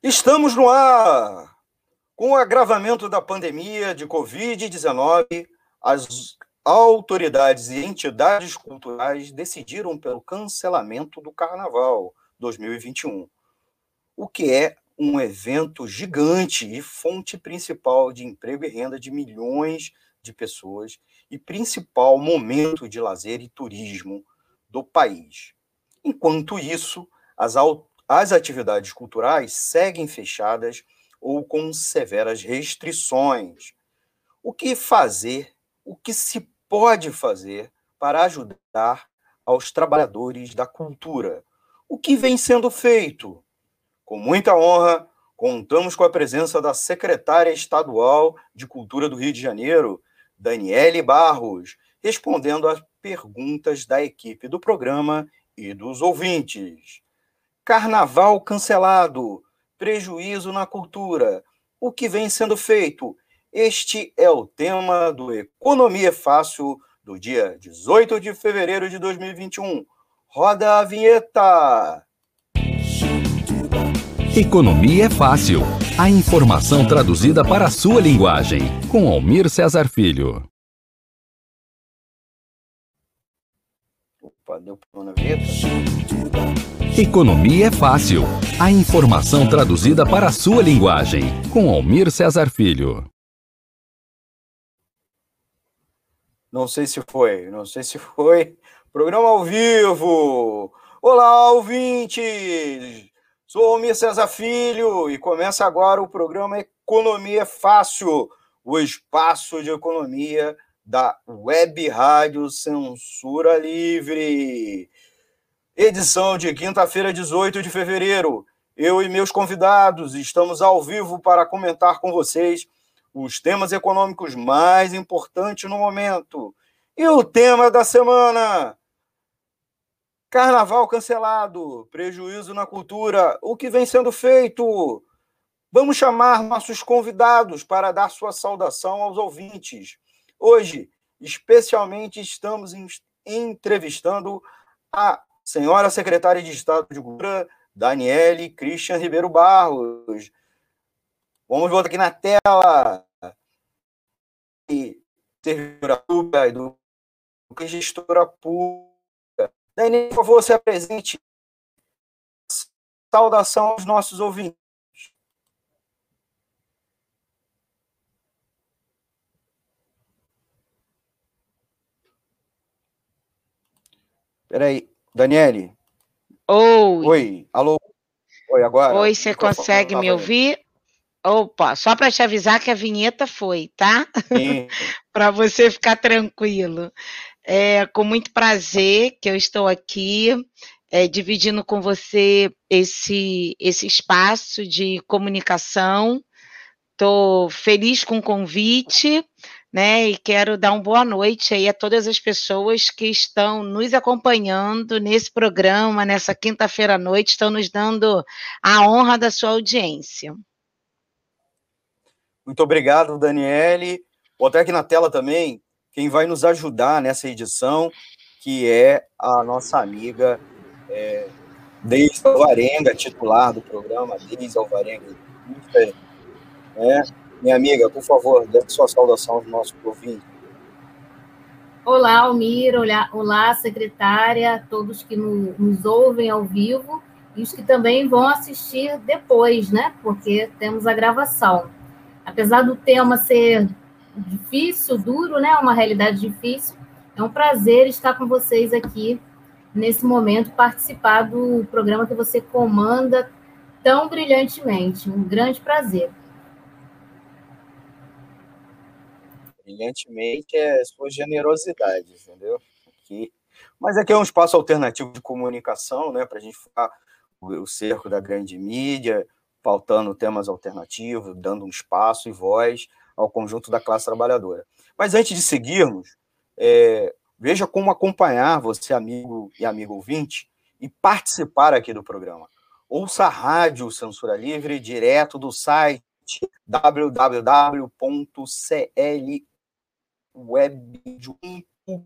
Estamos no ar! Com o agravamento da pandemia de Covid-19, as autoridades e entidades culturais decidiram pelo cancelamento do Carnaval 2021, o que é um evento gigante e fonte principal de emprego e renda de milhões de pessoas e principal momento de lazer e turismo do país. Enquanto isso, as, as atividades culturais seguem fechadas ou com severas restrições. O que fazer, o que se pode fazer para ajudar aos trabalhadores da cultura? O que vem sendo feito? Com muita honra, contamos com a presença da secretária estadual de Cultura do Rio de Janeiro, Daniele Barros, respondendo às perguntas da equipe do programa e dos ouvintes. Carnaval cancelado, prejuízo na cultura. O que vem sendo feito? Este é o tema do Economia Fácil do dia 18 de fevereiro de 2021. Roda a vinheta! Economia é fácil. A informação traduzida para a sua linguagem. Com Almir Cesar Filho. Opa, deu na vinheta? Economia é fácil. A informação traduzida para a sua linguagem. Com Almir Cesar Filho. Não sei se foi, não sei se foi. Programa ao vivo. Olá, ouvintes! Sou Almir Cesar Filho e começa agora o programa Economia é Fácil, o espaço de economia da Web Rádio Censura Livre. Edição de quinta-feira, 18 de fevereiro. Eu e meus convidados estamos ao vivo para comentar com vocês os temas econômicos mais importantes no momento. E o tema da semana: Carnaval cancelado, prejuízo na cultura, o que vem sendo feito? Vamos chamar nossos convidados para dar sua saudação aos ouvintes. Hoje, especialmente, estamos entrevistando a senhora secretária de Estado de Cultura, Daniele Christian Ribeiro Barros. Vamos voltar aqui na tela. E servidora pública, do gestora pública. Daniele, por favor, se apresente. Saudação aos nossos ouvintes. Peraí. Daniele. Oi. Oi. Alô. Oi, agora. Oi, você consegue me ouvir? Opa, só para te avisar que a vinheta foi, tá? para você ficar tranquilo. É com muito prazer que eu estou aqui é, dividindo com você esse, esse espaço de comunicação. Estou feliz com o convite né? E quero dar uma boa noite aí a todas as pessoas que estão nos acompanhando nesse programa, nessa quinta-feira à noite, estão nos dando a honra da sua audiência. Muito obrigado, Daniele. Até aqui na tela também quem vai nos ajudar nessa edição, que é a nossa amiga é, Deise Alvarenga, titular do programa, Deise Alvarenga. É, minha amiga, por favor, dê sua saudação aos nossos ouvintes. Olá, Almir, olá, olá secretária, todos que no, nos ouvem ao vivo e os que também vão assistir depois, né? Porque temos a gravação. Apesar do tema ser difícil, duro, né? Uma realidade difícil, é um prazer estar com vocês aqui nesse momento, participar do programa que você comanda tão brilhantemente. Um grande prazer. Brilhantemente é sua generosidade, entendeu? Aqui. Mas aqui é um espaço alternativo de comunicação, né, para a gente ficar o cerco da grande mídia, pautando temas alternativos, dando um espaço e voz ao conjunto da classe trabalhadora. Mas antes de seguirmos, é, veja como acompanhar você, amigo e amigo ouvinte, e participar aqui do programa. Ouça a Rádio Censura Livre direto do site www.cl web.com.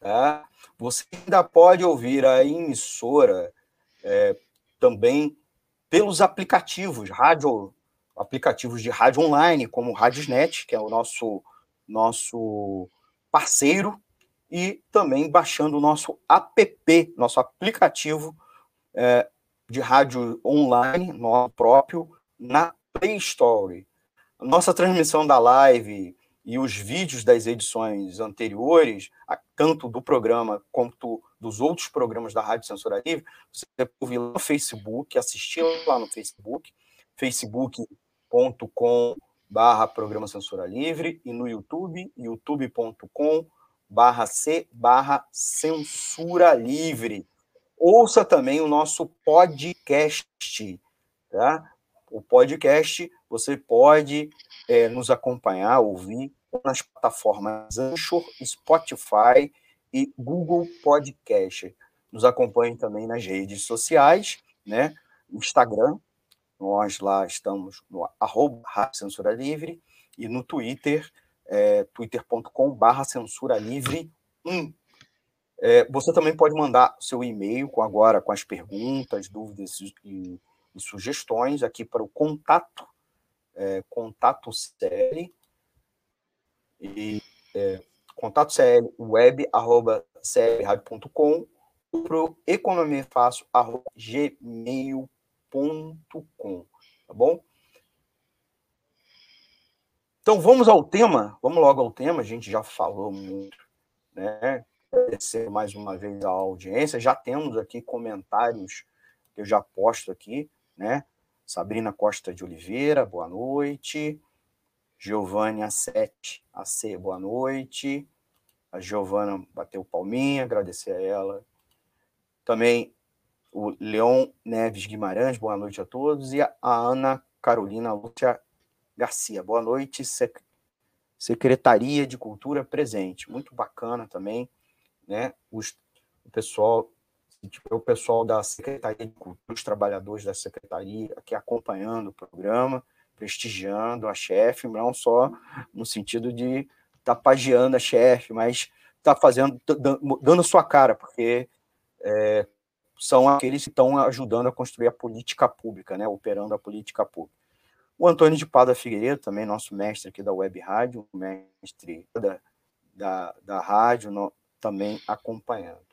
Tá? Você ainda pode ouvir a emissora é, também pelos aplicativos, rádio, aplicativos de rádio online, como o Radiosnet, que é o nosso, nosso parceiro, e também baixando o nosso app, nosso aplicativo é, de rádio online, nosso próprio, na Play Store. Nossa transmissão da live e os vídeos das edições anteriores, tanto do programa quanto dos outros programas da Rádio Censura Livre, você pode ouvir lá no Facebook, assistir lá no Facebook, facebook.com barra Programa Censura Livre, e no YouTube, youtube.com barra C barra Censura Livre. Ouça também o nosso podcast, tá? O podcast você pode é, nos acompanhar, ouvir nas plataformas Anchor, Spotify e Google Podcast. Nos acompanhe também nas redes sociais, né? Instagram, nós lá estamos no arroba Censura Livre, e no Twitter, é, twitter.com.br Censura Livre 1. É, você também pode mandar seu e-mail com agora com as perguntas, dúvidas e e sugestões aqui para o contato, é, contato CL, e é, contato CL web, arroba clradio.com, para o economiafácil, arroba gmail.com, tá bom? Então vamos ao tema, vamos logo ao tema, a gente já falou muito, né? Agradecer mais uma vez a audiência, já temos aqui comentários que eu já posto aqui, né? Sabrina Costa de Oliveira, boa noite. Giovanni A7, AC, boa noite. A Giovana bateu palminha, agradecer a ela. Também o Leon Neves Guimarães, boa noite a todos. E a Ana Carolina Lúcia Garcia, boa noite. Secretaria de Cultura presente, muito bacana também, né? Os, o pessoal tipo, o pessoal da Secretaria de Cultura, os trabalhadores da Secretaria aqui acompanhando o programa, prestigiando a chefe, não só no sentido de estar tá pagiando a chefe, mas está fazendo, dando sua cara, porque é, são aqueles que estão ajudando a construir a política pública, né, operando a política pública. O Antônio de Pada Figueiredo, também nosso mestre aqui da Web Rádio, mestre da, da, da rádio, no, também acompanhando.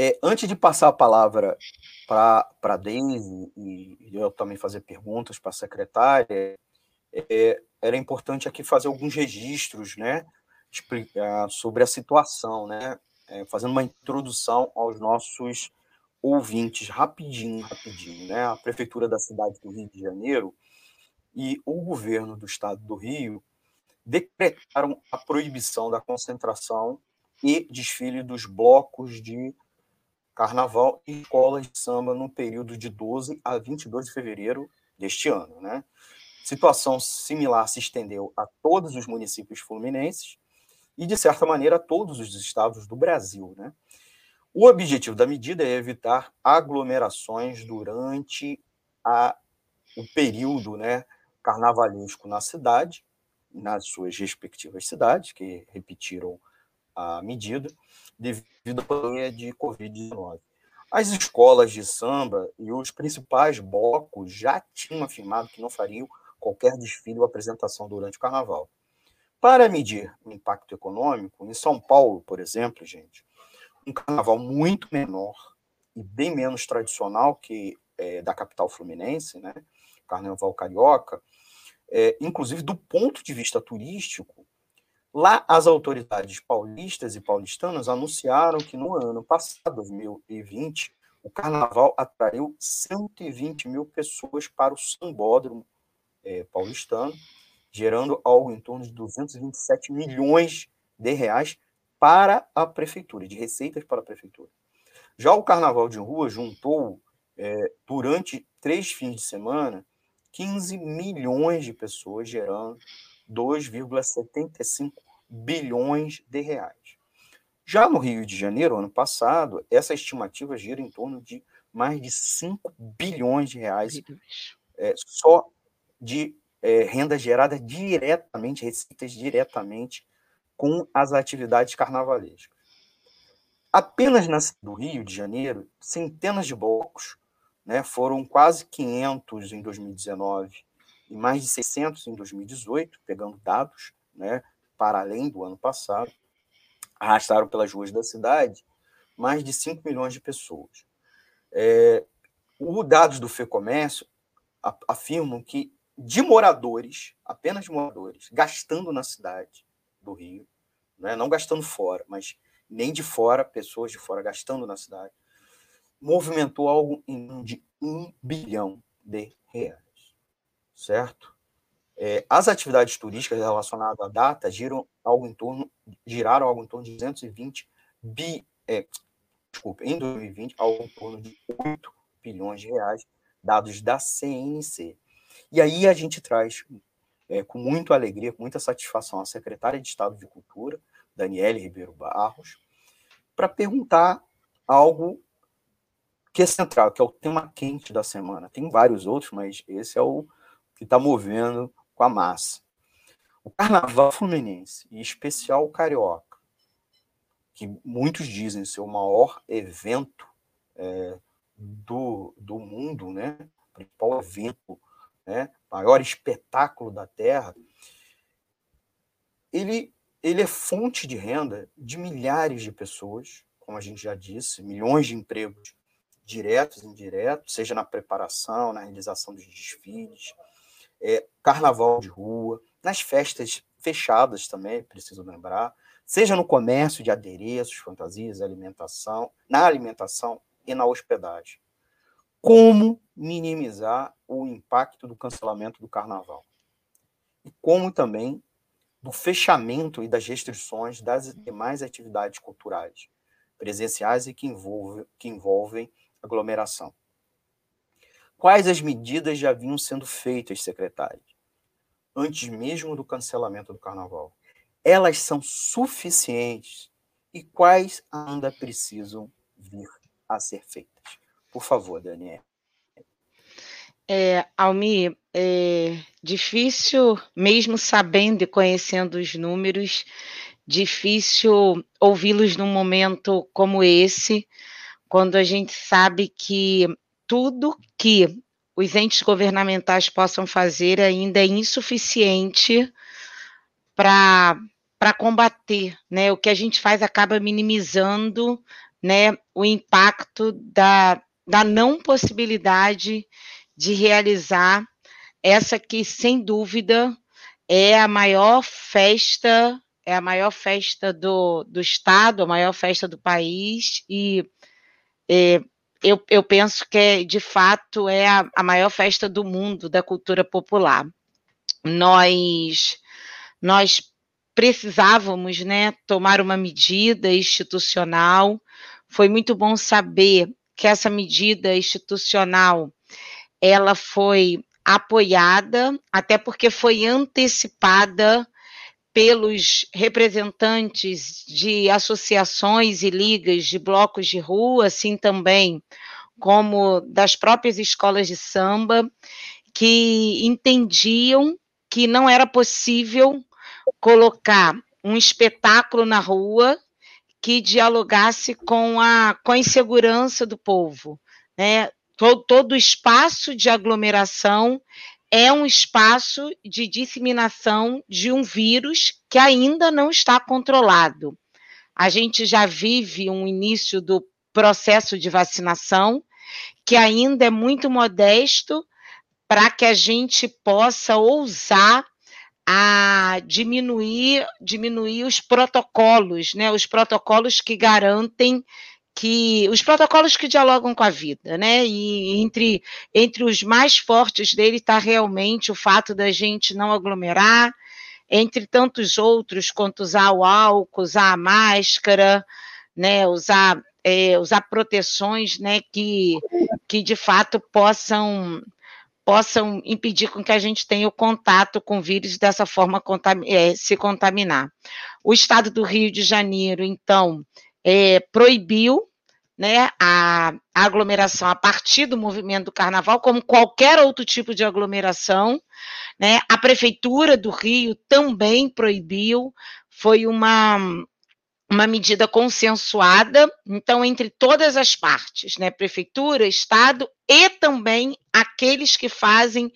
É, antes de passar a palavra para a Deise e eu também fazer perguntas para a secretária, é, era importante aqui fazer alguns registros né, explicar sobre a situação, né, é, fazendo uma introdução aos nossos ouvintes, rapidinho, rapidinho. Né? A Prefeitura da cidade do Rio de Janeiro e o governo do estado do Rio decretaram a proibição da concentração e desfile dos blocos de carnaval e escolas de samba no período de 12 a 22 de fevereiro deste ano. Né? Situação similar se estendeu a todos os municípios fluminenses e, de certa maneira, a todos os estados do Brasil. Né? O objetivo da medida é evitar aglomerações durante a, o período né, carnavalesco na cidade, nas suas respectivas cidades, que repetiram a medida, devido à pandemia de Covid-19. As escolas de samba e os principais blocos já tinham afirmado que não fariam qualquer desfile ou apresentação durante o carnaval. Para medir o impacto econômico, em São Paulo, por exemplo, gente, um carnaval muito menor e bem menos tradicional que é, da capital fluminense, né? Carnaval carioca, é, inclusive do ponto de vista turístico, Lá, as autoridades paulistas e paulistanas anunciaram que no ano passado, 2020, o carnaval atraiu 120 mil pessoas para o sambódromo é, paulistano, gerando algo em torno de 227 milhões de reais para a prefeitura, de receitas para a prefeitura. Já o carnaval de rua juntou, é, durante três fins de semana, 15 milhões de pessoas, gerando 2,75 bilhões de reais. Já no Rio de Janeiro, ano passado, essa estimativa gira em torno de mais de 5 bilhões de reais é, só de é, renda gerada diretamente, receitas diretamente com as atividades carnavalescas. Apenas na do Rio de Janeiro, centenas de blocos né, foram quase 500 em 2019 e mais de 600 em 2018, pegando dados né, para além do ano passado, arrastaram pelas ruas da cidade mais de 5 milhões de pessoas. É, os dados do FEComércio afirmam que de moradores, apenas de moradores, gastando na cidade do Rio, né, não gastando fora, mas nem de fora, pessoas de fora gastando na cidade, movimentou algo em de um bilhão de reais, certo? É, as atividades turísticas relacionadas à data giram algo em torno, giraram algo em torno de 220 bi, é, desculpa, em 2020, algo em torno de 8 bilhões de reais, dados da CNC. E aí a gente traz, é, com muita alegria, com muita satisfação, a secretária de Estado de Cultura, Daniele Ribeiro Barros, para perguntar algo que é central, que é o tema quente da semana. Tem vários outros, mas esse é o que está movendo com a massa. O Carnaval Fluminense, em especial o Carioca, que muitos dizem ser o maior evento é, do, do mundo, né? o principal evento, né? maior espetáculo da Terra, ele, ele é fonte de renda de milhares de pessoas, como a gente já disse, milhões de empregos diretos e indiretos, seja na preparação, na realização dos desfiles, é, carnaval de rua, nas festas fechadas também, preciso lembrar, seja no comércio de adereços, fantasias, alimentação, na alimentação e na hospedagem. Como minimizar o impacto do cancelamento do carnaval? E como também do fechamento e das restrições das demais atividades culturais, presenciais e que, que envolvem aglomeração. Quais as medidas já vinham sendo feitas, secretário, antes mesmo do cancelamento do carnaval? Elas são suficientes e quais ainda precisam vir a ser feitas? Por favor, Daniel. É, Almir, é difícil, mesmo sabendo e conhecendo os números, difícil ouvi-los num momento como esse, quando a gente sabe que tudo que os entes governamentais possam fazer ainda é insuficiente para combater, né? O que a gente faz acaba minimizando, né, o impacto da, da não possibilidade de realizar essa que sem dúvida é a maior festa, é a maior festa do, do estado, a maior festa do país e é, eu, eu, penso que é, de fato é a, a, maior festa do mundo da cultura popular. Nós nós precisávamos, né, tomar uma medida institucional. Foi muito bom saber que essa medida institucional ela foi apoiada, até porque foi antecipada pelos representantes de associações e ligas de blocos de rua, assim também como das próprias escolas de samba, que entendiam que não era possível colocar um espetáculo na rua que dialogasse com a, com a insegurança do povo. Né? Todo, todo espaço de aglomeração é um espaço de disseminação de um vírus que ainda não está controlado. A gente já vive um início do processo de vacinação que ainda é muito modesto para que a gente possa ousar a diminuir, diminuir os protocolos, né? Os protocolos que garantem que os protocolos que dialogam com a vida, né? E entre, entre os mais fortes dele está realmente o fato da gente não aglomerar, entre tantos outros, quanto usar o álcool, usar a máscara, né? Usar, é, usar proteções, né? Que, que de fato possam possam impedir com que a gente tenha o contato com o vírus dessa forma é, se contaminar. O estado do Rio de Janeiro, então, é, proibiu né, a, aglomeração a partir do movimento do carnaval, como qualquer outro tipo de aglomeração. Né? A Prefeitura do Rio também proibiu, foi uma, uma medida consensuada, então, entre todas as partes, né? Prefeitura, Estado e também aqueles que fazem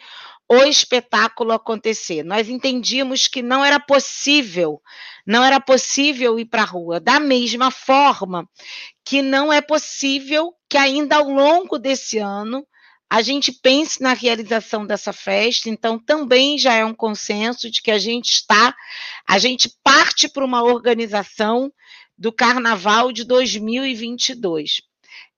o espetáculo acontecer. Nós entendíamos que não era possível, não era possível ir para a rua. Da mesma forma que não é possível que ainda ao longo desse ano a gente pense na realização dessa festa, então também já é um consenso de que a gente está, a gente parte para uma organização do Carnaval de 2022.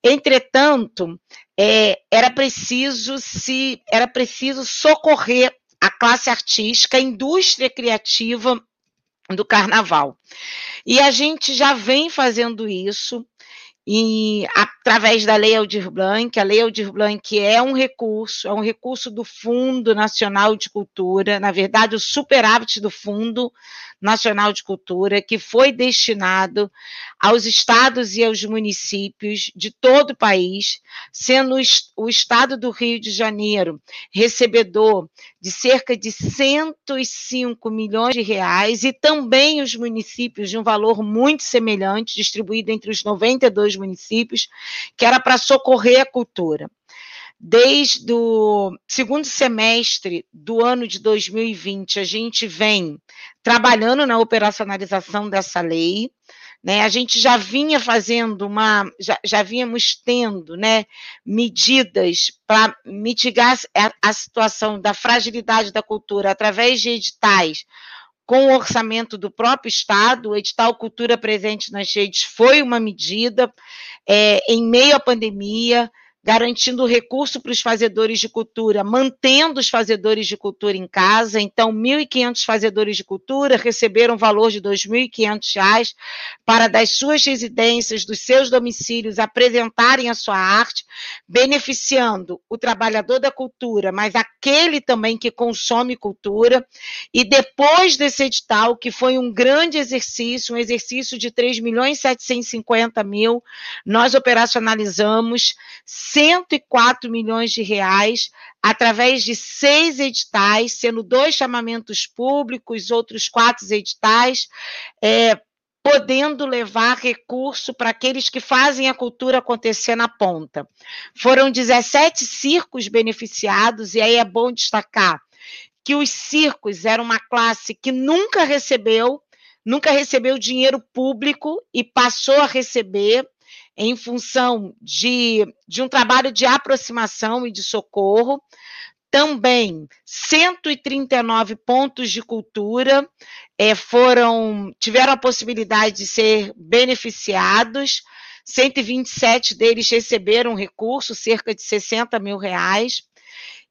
Entretanto, é, era preciso se era preciso socorrer a classe artística, a indústria criativa do carnaval. E a gente já vem fazendo isso e através da Lei Aldir Blanc, a Lei Aldir Blanc é um recurso, é um recurso do Fundo Nacional de Cultura, na verdade, o superávit do Fundo Nacional de Cultura, que foi destinado aos estados e aos municípios de todo o país, sendo o estado do Rio de Janeiro recebedor de cerca de 105 milhões de reais e também os municípios de um valor muito semelhante, distribuído entre os 92 municípios, que era para socorrer a cultura. Desde o segundo semestre do ano de 2020, a gente vem trabalhando na operacionalização dessa lei. Né, a gente já vinha fazendo uma, já, já vínhamos tendo né, medidas para mitigar a, a situação da fragilidade da cultura através de editais com o orçamento do próprio Estado, o edital Cultura Presente nas Redes foi uma medida é, em meio à pandemia, garantindo recurso para os fazedores de cultura, mantendo os fazedores de cultura em casa. Então, 1.500 fazedores de cultura receberam valor de R$ 2.500 para das suas residências, dos seus domicílios, apresentarem a sua arte, beneficiando o trabalhador da cultura, mas aquele também que consome cultura. E depois desse edital, que foi um grande exercício, um exercício de 3 milhões 750 mil, nós operacionalizamos 104 milhões de reais através de seis editais, sendo dois chamamentos públicos, outros quatro editais, é, podendo levar recurso para aqueles que fazem a cultura acontecer na ponta. Foram 17 circos beneficiados, e aí é bom destacar que os circos eram uma classe que nunca recebeu, nunca recebeu dinheiro público e passou a receber em função de, de um trabalho de aproximação e de socorro. Também 139 pontos de cultura é, foram tiveram a possibilidade de ser beneficiados. 127 deles receberam recurso, cerca de 60 mil reais,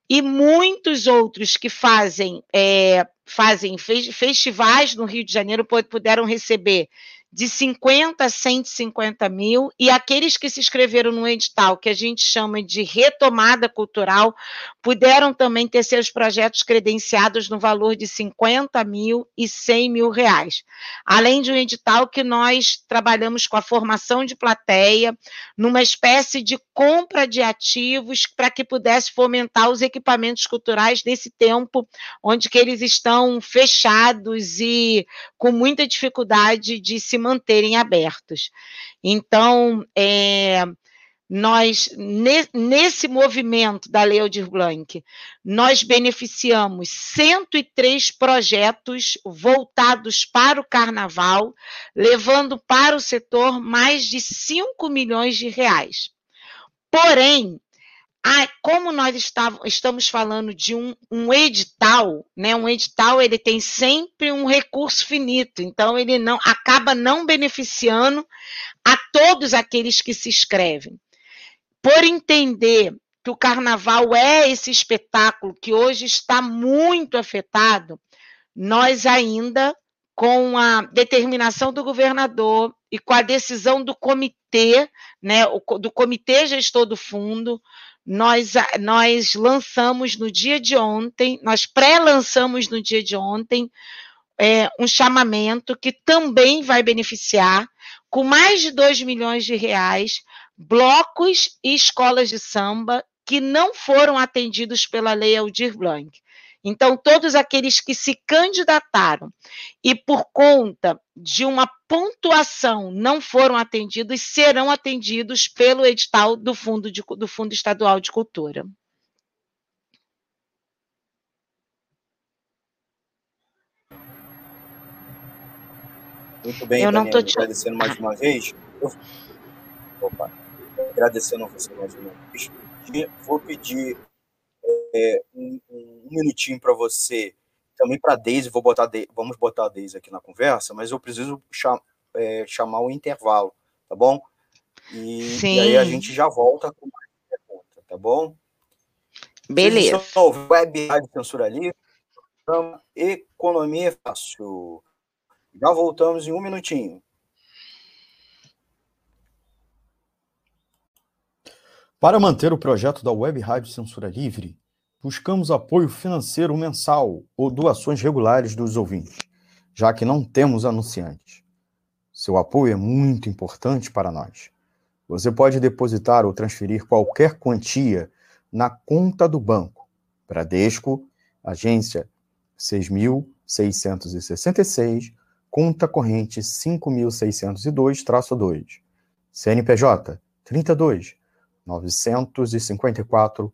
e muitos outros que fazem, é, fazem festivais no Rio de Janeiro puderam receber de 50 a 150 mil, e aqueles que se inscreveram no edital, que a gente chama de retomada cultural, puderam também ter seus projetos credenciados no valor de 50 mil e 100 mil reais. Além de um edital que nós trabalhamos com a formação de plateia, numa espécie de compra de ativos para que pudesse fomentar os equipamentos culturais nesse tempo onde que eles estão fechados e com muita dificuldade de se manterem abertos. Então, é, nós, nesse movimento da Lei Aldir Blanc, nós beneficiamos 103 projetos voltados para o carnaval, levando para o setor mais de 5 milhões de reais. Porém, ah, como nós estamos falando de um, um, edital, né? Um edital ele tem sempre um recurso finito, então ele não acaba não beneficiando a todos aqueles que se inscrevem. Por entender que o carnaval é esse espetáculo que hoje está muito afetado, nós ainda com a determinação do governador e com a decisão do comitê, né, do comitê gestor do fundo, nós, nós lançamos no dia de ontem, nós pré-lançamos no dia de ontem é, um chamamento que também vai beneficiar, com mais de 2 milhões de reais, blocos e escolas de samba que não foram atendidos pela Lei Aldir Blanc. Então, todos aqueles que se candidataram e por conta de uma pontuação não foram atendidos serão atendidos pelo edital do Fundo, de, do Fundo Estadual de Cultura. Muito bem, eu não te... agradecendo mais uma vez. Opa, agradecendo você mais uma vez. Vou pedir é, um, um, minutinho para você, também para a Deise, vou botar vamos botar a Deise aqui na conversa, mas eu preciso cham, é, chamar o intervalo, tá bom? E, e, aí a gente já volta com mais pergunta, tá bom? Beleza. Web Rádio Censura Livre, Economia Fácil. Já voltamos em um minutinho. Para manter o projeto da Web Rádio Censura Livre, buscamos apoio financeiro mensal ou doações regulares dos ouvintes, já que não temos anunciantes. Seu apoio é muito importante para nós. Você pode depositar ou transferir qualquer quantia na conta do banco. Bradesco, agência 6.666, conta corrente 5.602-2, CNPJ 32 954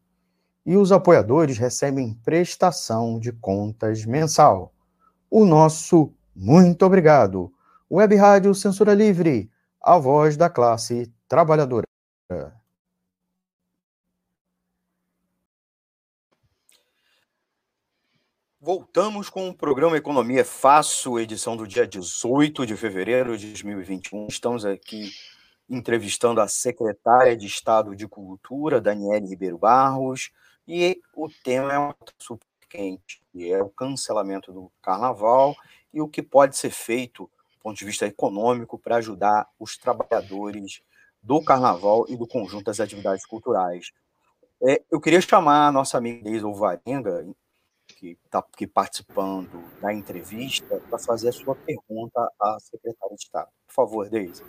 E os apoiadores recebem prestação de contas mensal. O nosso muito obrigado. Web Rádio Censura Livre, a voz da classe trabalhadora. Voltamos com o programa Economia Fácil, edição do dia 18 de fevereiro de 2021. Estamos aqui entrevistando a secretária de Estado de Cultura, Daniele Ribeiro Barros, e o tema é um super quente, que é o cancelamento do carnaval e o que pode ser feito do ponto de vista econômico para ajudar os trabalhadores do carnaval e do conjunto das atividades culturais. É, eu queria chamar a nossa amiga Deise Alvarenga, que está participando da entrevista, para fazer a sua pergunta à secretária de Estado. Por favor, Deise.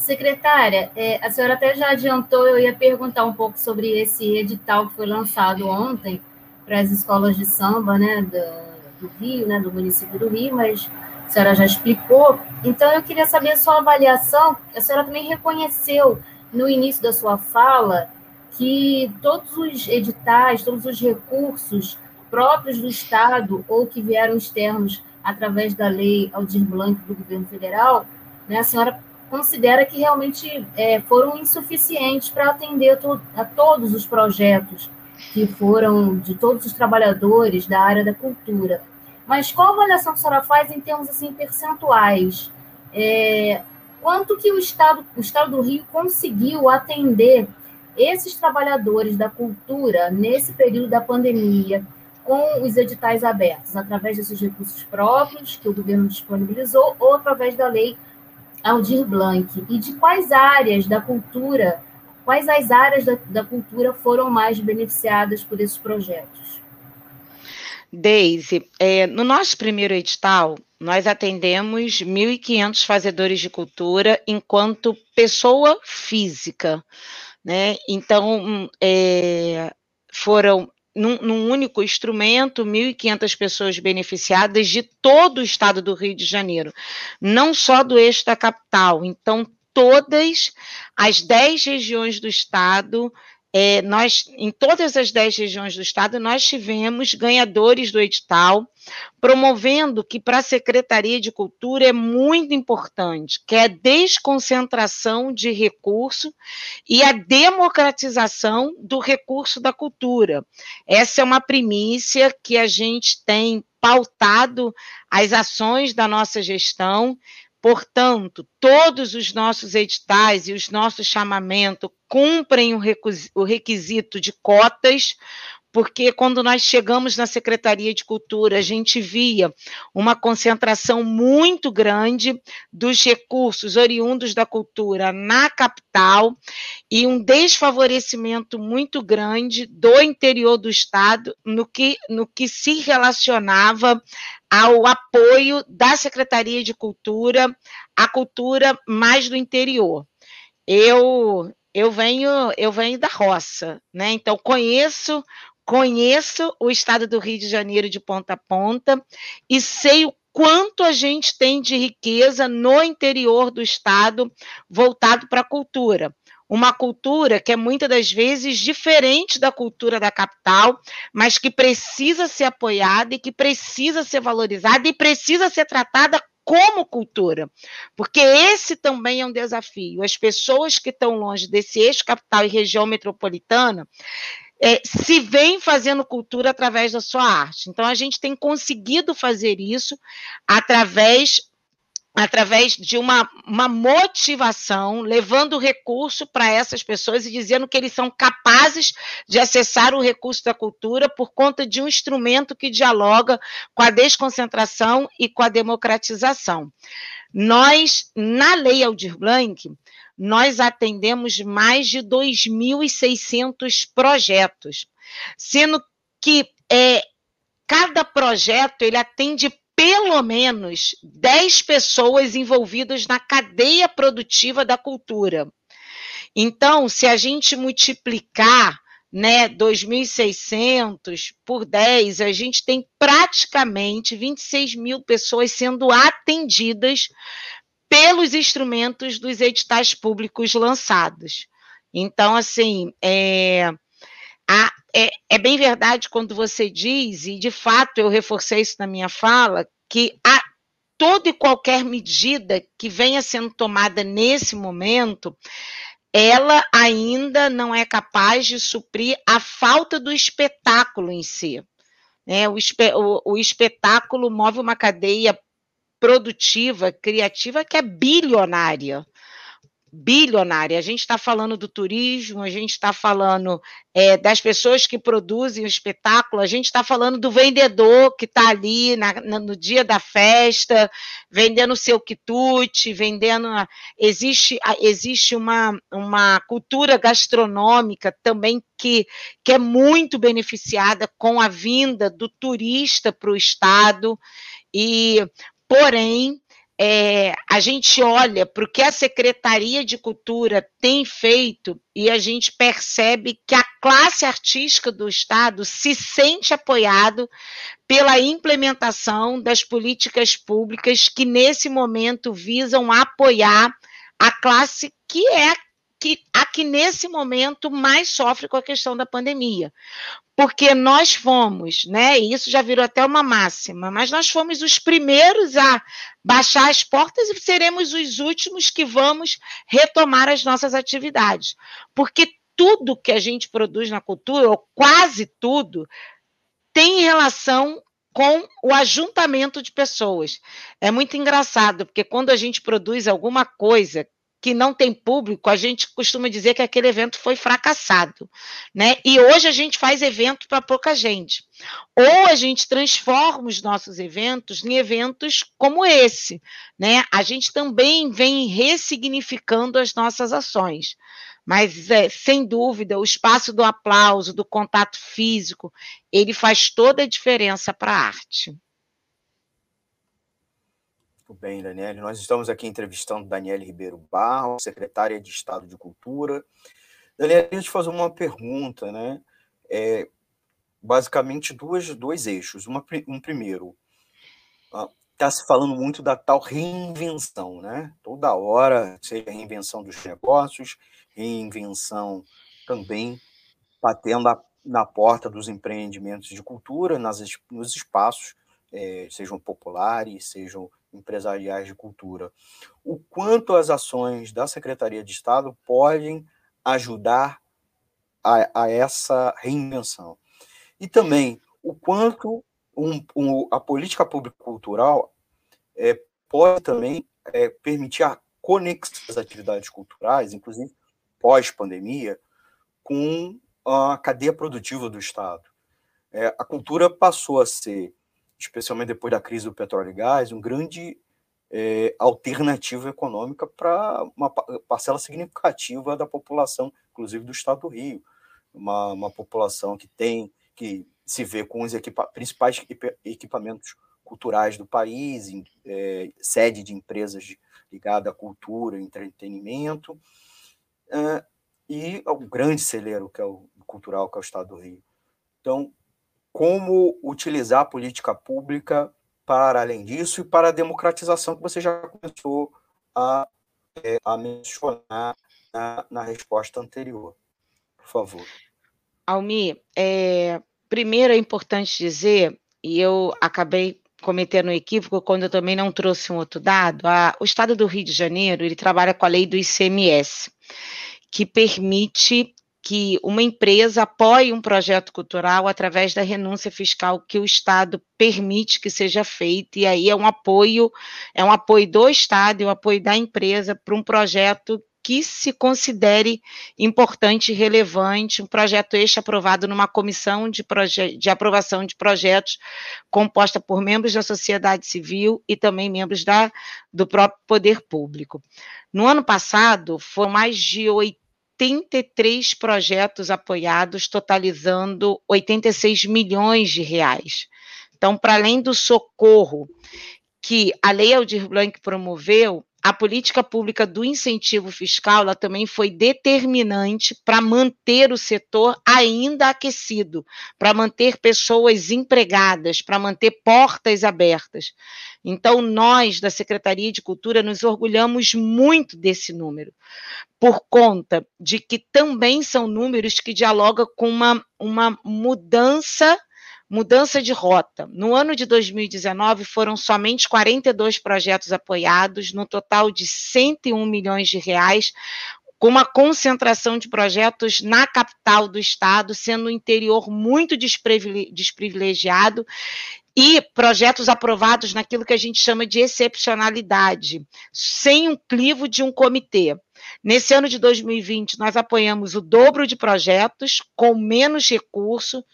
Secretária, é, a senhora até já adiantou, eu ia perguntar um pouco sobre esse edital que foi lançado ontem para as escolas de samba né, do, do Rio, né, do município do Rio, mas a senhora já explicou. Então, eu queria saber a sua avaliação. A senhora também reconheceu no início da sua fala que todos os editais, todos os recursos próprios do Estado ou que vieram externos através da lei Aldir Blanc do governo federal, né, a senhora considera que realmente é, foram insuficientes para atender to a todos os projetos que foram de todos os trabalhadores da área da cultura. Mas qual a avaliação que a senhora faz em termos assim percentuais? É, quanto que o Estado, o Estado do Rio conseguiu atender esses trabalhadores da cultura nesse período da pandemia com os editais abertos, através desses recursos próprios que o governo disponibilizou ou através da lei Aldir Blanc e de quais áreas da cultura, quais as áreas da, da cultura foram mais beneficiadas por esses projetos? Deise, é, no nosso primeiro edital, nós atendemos 1.500 fazedores de cultura enquanto pessoa física, né? Então, é, foram num, num, único instrumento, 1.500 pessoas beneficiadas de todo o estado do Rio de Janeiro, não só do eixo da capital. Então, todas as 10 regiões do estado é, nós, em todas as dez regiões do estado, nós tivemos ganhadores do edital, promovendo que para a Secretaria de Cultura é muito importante, que é a desconcentração de recurso e a democratização do recurso da cultura. Essa é uma primícia que a gente tem pautado as ações da nossa gestão, Portanto, todos os nossos editais e os nossos chamamentos cumprem o requisito de cotas, porque quando nós chegamos na Secretaria de Cultura, a gente via uma concentração muito grande dos recursos oriundos da cultura na capital e um desfavorecimento muito grande do interior do estado no que, no que se relacionava ao apoio da Secretaria de Cultura à cultura mais do interior. Eu eu venho eu venho da roça, né? Então conheço conheço o estado do Rio de Janeiro de ponta a ponta e sei o quanto a gente tem de riqueza no interior do estado voltado para a cultura. Uma cultura que é muitas das vezes diferente da cultura da capital, mas que precisa ser apoiada e que precisa ser valorizada e precisa ser tratada como cultura, porque esse também é um desafio. As pessoas que estão longe desse eixo capital e região metropolitana é, se vem fazendo cultura através da sua arte. Então, a gente tem conseguido fazer isso através através de uma, uma motivação, levando recurso para essas pessoas e dizendo que eles são capazes de acessar o recurso da cultura por conta de um instrumento que dialoga com a desconcentração e com a democratização. Nós, na Lei Aldir Blanc, nós atendemos mais de 2.600 projetos, sendo que é, cada projeto ele atende pelo menos 10 pessoas envolvidas na cadeia produtiva da cultura. Então, se a gente multiplicar né, 2.600 por 10, a gente tem praticamente 26 mil pessoas sendo atendidas pelos instrumentos dos editais públicos lançados. Então, assim, é, a, é, é, bem verdade quando você diz, e de fato eu reforcei isso na minha fala, que a, toda e qualquer medida que venha sendo tomada nesse momento, ela ainda não é capaz de suprir a falta do espetáculo em si. Né? O, o, o espetáculo move uma cadeia produtiva, criativa, que é bilionária. Bilionária. A gente está falando do turismo, a gente está falando é, das pessoas que produzem o espetáculo, a gente está falando do vendedor que está ali na, na, no dia da festa, vendendo seu quitute, vendendo. Existe, existe uma, uma cultura gastronômica também que, que é muito beneficiada com a vinda do turista para o Estado. E Porém, é, a gente olha para o que a Secretaria de Cultura tem feito e a gente percebe que a classe artística do Estado se sente apoiado pela implementação das políticas públicas que, nesse momento, visam apoiar a classe que é que, a que nesse momento mais sofre com a questão da pandemia porque nós fomos, né? E isso já virou até uma máxima, mas nós fomos os primeiros a baixar as portas e seremos os últimos que vamos retomar as nossas atividades. Porque tudo que a gente produz na cultura, ou quase tudo, tem relação com o ajuntamento de pessoas. É muito engraçado, porque quando a gente produz alguma coisa que não tem público, a gente costuma dizer que aquele evento foi fracassado, né? E hoje a gente faz evento para pouca gente. Ou a gente transforma os nossos eventos em eventos como esse, né? A gente também vem ressignificando as nossas ações. Mas, é, sem dúvida, o espaço do aplauso, do contato físico, ele faz toda a diferença para a arte. Muito bem, Daniele. Nós estamos aqui entrevistando Daniele Ribeiro Barro, secretária de Estado de Cultura. Daniele, eu te fazer uma pergunta, né? É, basicamente, duas, dois eixos. Uma, um primeiro, está se falando muito da tal reinvenção, né? Toda hora, seja reinvenção dos negócios, reinvenção também batendo a, na porta dos empreendimentos de cultura, nas, nos espaços, é, sejam populares, sejam empresariais de cultura, o quanto as ações da Secretaria de Estado podem ajudar a, a essa reinvenção. E também o quanto um, um, a política pública cultural é, pode também é, permitir a conexão das atividades culturais, inclusive pós-pandemia, com a cadeia produtiva do Estado. é, a cultura passou a ser, especialmente depois da crise do petróleo e gás, um grande é, alternativa econômica para uma parcela significativa da população, inclusive do Estado do Rio, uma, uma população que tem que se vê com os equipa principais equipamentos culturais do país, em, é, sede de empresas ligadas à cultura, entretenimento, é, e o grande celeiro que é o cultural, que é o Estado do Rio. Então, como utilizar a política pública para além disso e para a democratização que você já começou a, é, a mencionar na, na, resposta anterior. Por favor. Almi, é, primeiro é importante dizer, e eu acabei cometendo um equívoco quando eu também não trouxe um outro dado, a, o Estado do Rio de Janeiro, ele trabalha com a lei do ICMS, que permite que uma empresa apoie um projeto cultural através da renúncia fiscal que o Estado permite que seja feita, e aí é um apoio, é um apoio do Estado e um apoio da empresa para um projeto que se considere importante e relevante, um projeto este aprovado numa comissão de, de aprovação de projetos composta por membros da sociedade civil e também membros da, do próprio poder público. No ano passado, foram mais de 80 83 projetos apoiados, totalizando 86 milhões de reais. Então, para além do socorro que a Lei Aldir Blanc promoveu, a política pública do incentivo fiscal ela também foi determinante para manter o setor ainda aquecido, para manter pessoas empregadas, para manter portas abertas. Então, nós, da Secretaria de Cultura, nos orgulhamos muito desse número, por conta de que também são números que dialogam com uma, uma mudança mudança de rota. No ano de 2019, foram somente 42 projetos apoiados, no total de 101 milhões de reais, com uma concentração de projetos na capital do estado, sendo o interior muito desprivilegiado, e projetos aprovados naquilo que a gente chama de excepcionalidade, sem um clivo de um comitê. Nesse ano de 2020, nós apoiamos o dobro de projetos, com menos recurso,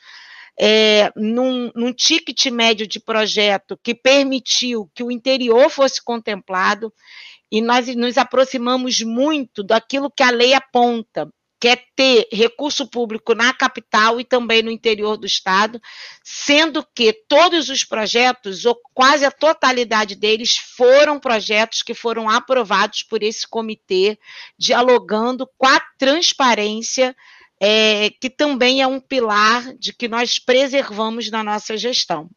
é, num, num ticket médio de projeto que permitiu que o interior fosse contemplado, e nós nos aproximamos muito daquilo que a lei aponta, que é ter recurso público na capital e também no interior do estado, sendo que todos os projetos, ou quase a totalidade deles, foram projetos que foram aprovados por esse comitê, dialogando com a transparência é, que também é um pilar de que nós preservamos na nossa gestão.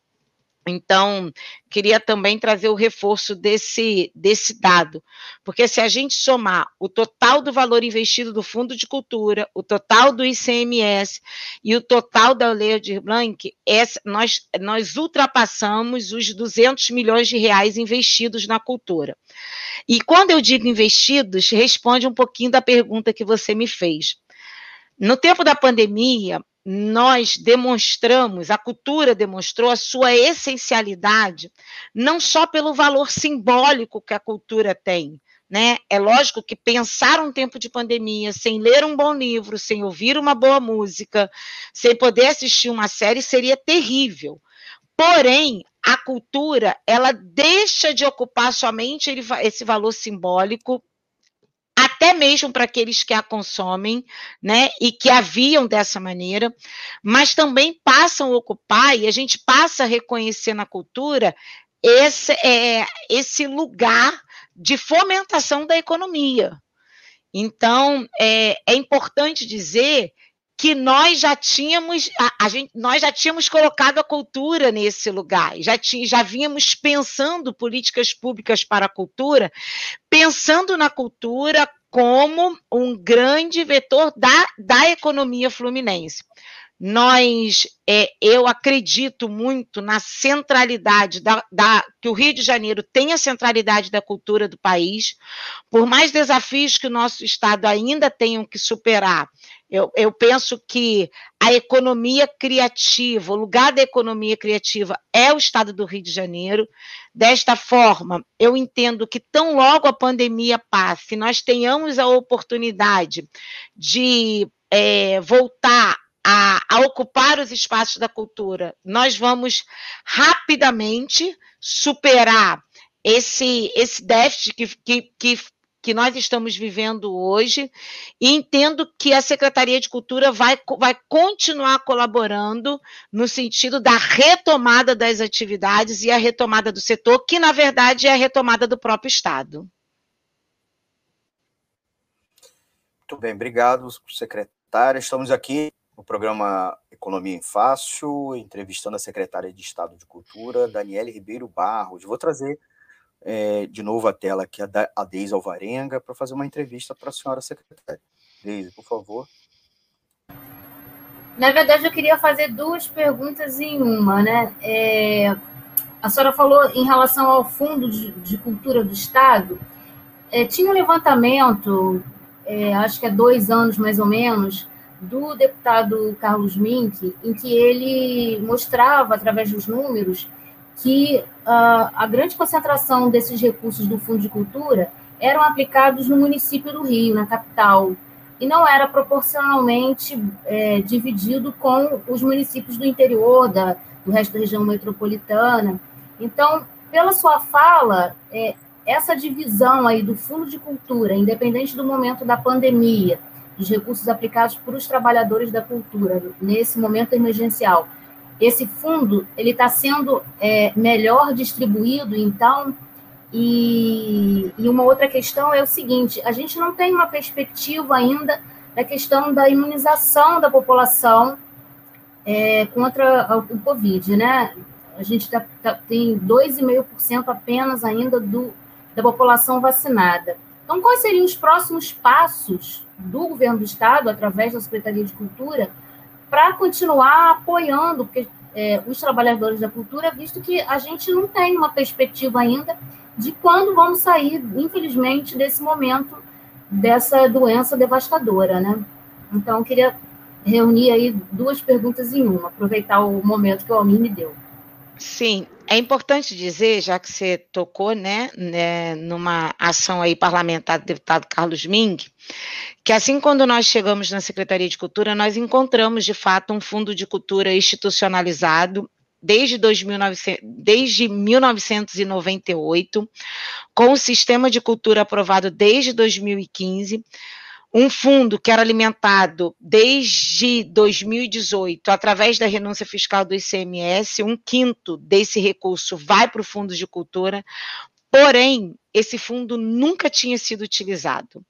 Então, queria também trazer o reforço desse, desse dado, porque se a gente somar o total do valor investido do Fundo de Cultura, o total do ICMS e o total da Lei de essa, nós, nós ultrapassamos os 200 milhões de reais investidos na cultura. E quando eu digo investidos, responde um pouquinho da pergunta que você me fez. No tempo da pandemia, nós demonstramos, a cultura demonstrou a sua essencialidade, não só pelo valor simbólico que a cultura tem. Né? É lógico que pensar um tempo de pandemia sem ler um bom livro, sem ouvir uma boa música, sem poder assistir uma série seria terrível. Porém, a cultura, ela deixa de ocupar somente esse valor simbólico até mesmo para aqueles que a consomem, né, e que haviam dessa maneira, mas também passam a ocupar e a gente passa a reconhecer na cultura esse, é, esse lugar de fomentação da economia. Então, é, é importante dizer que nós já tínhamos a, a, gente, nós já tínhamos colocado a cultura nesse lugar, já, tinha, já vínhamos pensando políticas públicas para a cultura, pensando na cultura como um grande vetor da, da economia fluminense. Nós, é, eu acredito muito na centralidade da, da, que o Rio de Janeiro tem a centralidade da cultura do país, por mais desafios que o nosso estado ainda tenham que superar eu, eu penso que a economia criativa, o lugar da economia criativa é o estado do Rio de Janeiro. Desta forma, eu entendo que tão logo a pandemia passe, nós tenhamos a oportunidade de é, voltar a, a, ocupar os espaços da cultura, nós vamos rapidamente superar esse, esse déficit que, que, que, que nós estamos vivendo hoje, e entendo que a Secretaria de Cultura vai, vai continuar colaborando no sentido da retomada das atividades e a retomada do setor, que na verdade é a retomada do próprio Estado. Muito bem, obrigado, secretária. Estamos aqui no programa Economia em Fácil, entrevistando a secretária de Estado de Cultura, Daniele Ribeiro Barros. Vou trazer é, de novo a tela aqui a Deise Alvarenga para fazer uma entrevista para a senhora secretária. Deise, por favor. Na verdade, eu queria fazer duas perguntas em uma, né? É, a senhora falou em relação ao Fundo de, de Cultura do Estado. É, tinha um levantamento, é, acho que há dois anos mais ou menos, do deputado Carlos Mink, em que ele mostrava, através dos números, que uh, a grande concentração desses recursos do Fundo de Cultura eram aplicados no município do Rio, na capital, e não era proporcionalmente é, dividido com os municípios do interior, da, do resto da região metropolitana. Então, pela sua fala, é, essa divisão aí do Fundo de Cultura, independente do momento da pandemia, dos recursos aplicados para os trabalhadores da cultura nesse momento emergencial, esse fundo ele está sendo é, melhor distribuído, então. E, e uma outra questão é o seguinte: a gente não tem uma perspectiva ainda da questão da imunização da população é, contra o Covid, né? A gente tá, tá, tem 2,5% apenas ainda do, da população vacinada. Então, quais seriam os próximos passos do governo do Estado, através da Secretaria de Cultura, para continuar apoiando porque, é, os trabalhadores da cultura, visto que a gente não tem uma perspectiva ainda de quando vamos sair, infelizmente, desse momento dessa doença devastadora, né? Então, eu queria reunir aí duas perguntas em uma, aproveitar o momento que o Almir me deu. Sim, é importante dizer, já que você tocou, né, né, numa ação aí parlamentar do deputado Carlos Ming, que assim quando nós chegamos na Secretaria de Cultura, nós encontramos de fato um fundo de cultura institucionalizado desde, 2900, desde 1998, com o sistema de cultura aprovado desde 2015, um fundo que era alimentado desde 2018 através da renúncia fiscal do ICMS, um quinto desse recurso vai para o Fundo de Cultura, porém, esse fundo nunca tinha sido utilizado.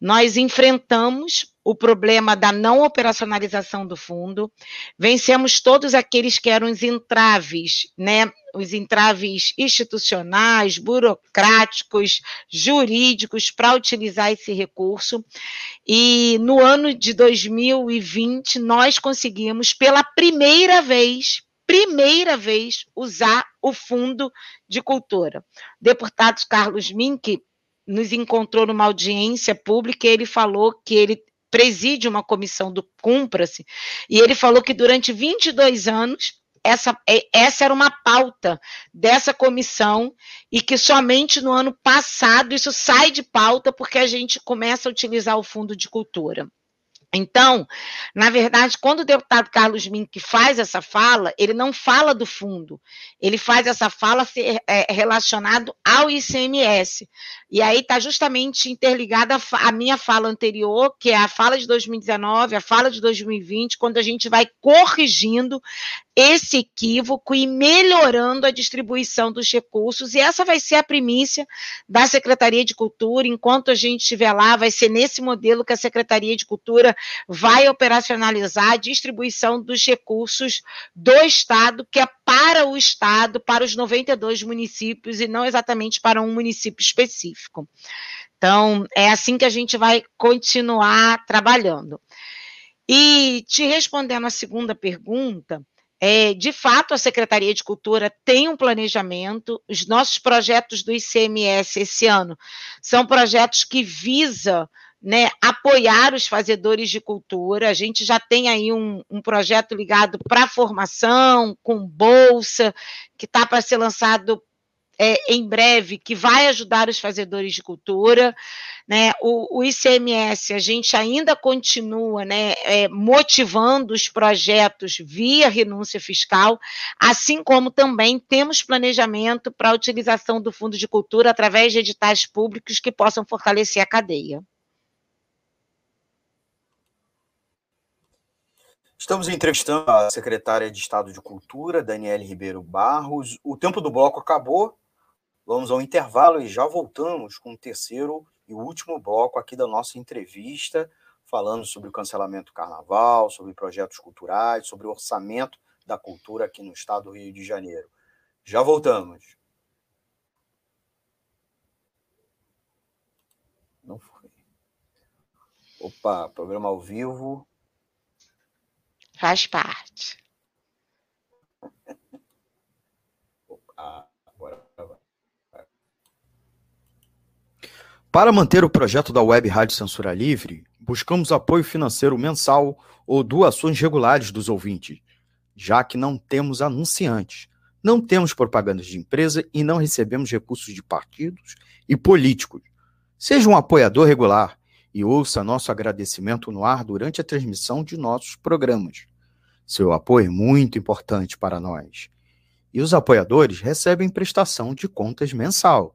Nós enfrentamos o problema da não operacionalização do fundo, vencemos todos aqueles que eram os entraves, né? Os entraves institucionais, burocráticos, jurídicos para utilizar esse recurso. E no ano de 2020, nós conseguimos, pela primeira vez, primeira vez, usar o Fundo de Cultura. O deputado Carlos Mink nos encontrou numa audiência pública e ele falou que ele preside uma comissão do Cumpra-se, e ele falou que durante 22 anos essa, é, essa era uma pauta dessa comissão e que somente no ano passado isso sai de pauta porque a gente começa a utilizar o Fundo de Cultura. Então, na verdade, quando o deputado Carlos Mink faz essa fala, ele não fala do fundo, ele faz essa fala ser, é, relacionado ao ICMS. E aí está justamente interligada a minha fala anterior, que é a fala de 2019, a fala de 2020, quando a gente vai corrigindo esse equívoco e melhorando a distribuição dos recursos. E essa vai ser a primícia da Secretaria de Cultura. Enquanto a gente estiver lá, vai ser nesse modelo que a Secretaria de Cultura vai operacionalizar a distribuição dos recursos do Estado, que é para o Estado, para os 92 municípios e não exatamente para um município específico. Então, é assim que a gente vai continuar trabalhando. E te respondendo a segunda pergunta, é, de fato, a Secretaria de Cultura tem um planejamento. Os nossos projetos do ICMS esse ano são projetos que visam né, apoiar os fazedores de cultura. A gente já tem aí um, um projeto ligado para formação, com bolsa, que está para ser lançado é, em breve que vai ajudar os fazedores de cultura. Né? O, o ICMS, a gente ainda continua né, é, motivando os projetos via renúncia fiscal, assim como também temos planejamento para a utilização do Fundo de Cultura através de editais públicos que possam fortalecer a cadeia. Estamos entrevistando a secretária de Estado de Cultura, Daniele Ribeiro Barros. O tempo do bloco acabou. Vamos ao intervalo e já voltamos com o terceiro e último bloco aqui da nossa entrevista, falando sobre o cancelamento do carnaval, sobre projetos culturais, sobre o orçamento da cultura aqui no estado do Rio de Janeiro. Já voltamos. Não foi. Opa, programa ao vivo. Faz parte. Para manter o projeto da Web Rádio Censura Livre, buscamos apoio financeiro mensal ou doações regulares dos ouvintes, já que não temos anunciantes, não temos propagandas de empresa e não recebemos recursos de partidos e políticos. Seja um apoiador regular e ouça nosso agradecimento no ar durante a transmissão de nossos programas. Seu apoio é muito importante para nós. E os apoiadores recebem prestação de contas mensal.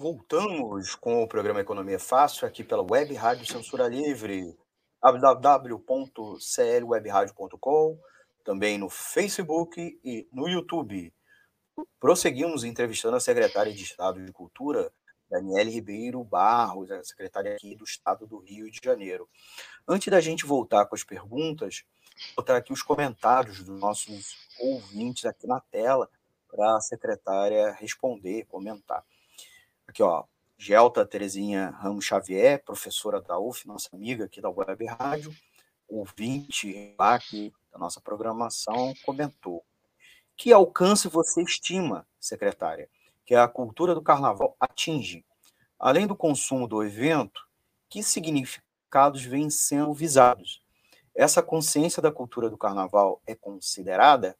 Voltamos com o programa Economia Fácil aqui pela Web Rádio Censura Livre, www.clwebradio.com, também no Facebook e no YouTube. Prosseguimos entrevistando a secretária de Estado de Cultura, Daniele Ribeiro Barros, a secretária aqui do Estado do Rio de Janeiro. Antes da gente voltar com as perguntas, vou botar aqui os comentários dos nossos ouvintes aqui na tela para a secretária responder, comentar. Aqui, ó, Gelta Terezinha Ramos Xavier, professora da UF, nossa amiga aqui da Web Rádio, ouvinte lá aqui da nossa programação, comentou. Que alcance você estima, secretária, que a cultura do carnaval atinge? Além do consumo do evento, que significados vêm sendo visados? Essa consciência da cultura do carnaval é considerada?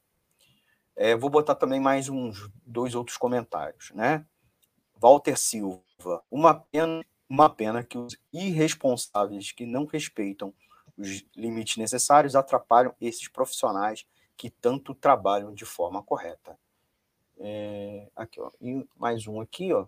É, vou botar também mais uns dois outros comentários, né? Walter Silva, uma pena, uma pena que os irresponsáveis que não respeitam os limites necessários atrapalham esses profissionais que tanto trabalham de forma correta. É, aqui, ó, e mais um aqui, ó.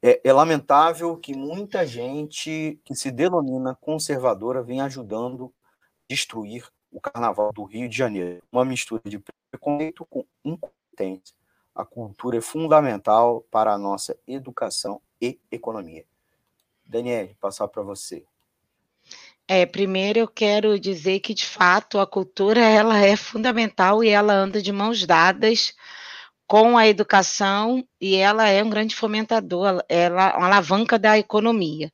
É, é, lamentável que muita gente que se denomina conservadora vem ajudando a destruir o carnaval do Rio de Janeiro. Uma mistura de preconceito com incompetência a cultura é fundamental para a nossa educação e economia. Daniele, passar para você. É, primeiro eu quero dizer que de fato a cultura ela é fundamental e ela anda de mãos dadas com a educação e ela é um grande fomentador, ela é uma alavanca da economia.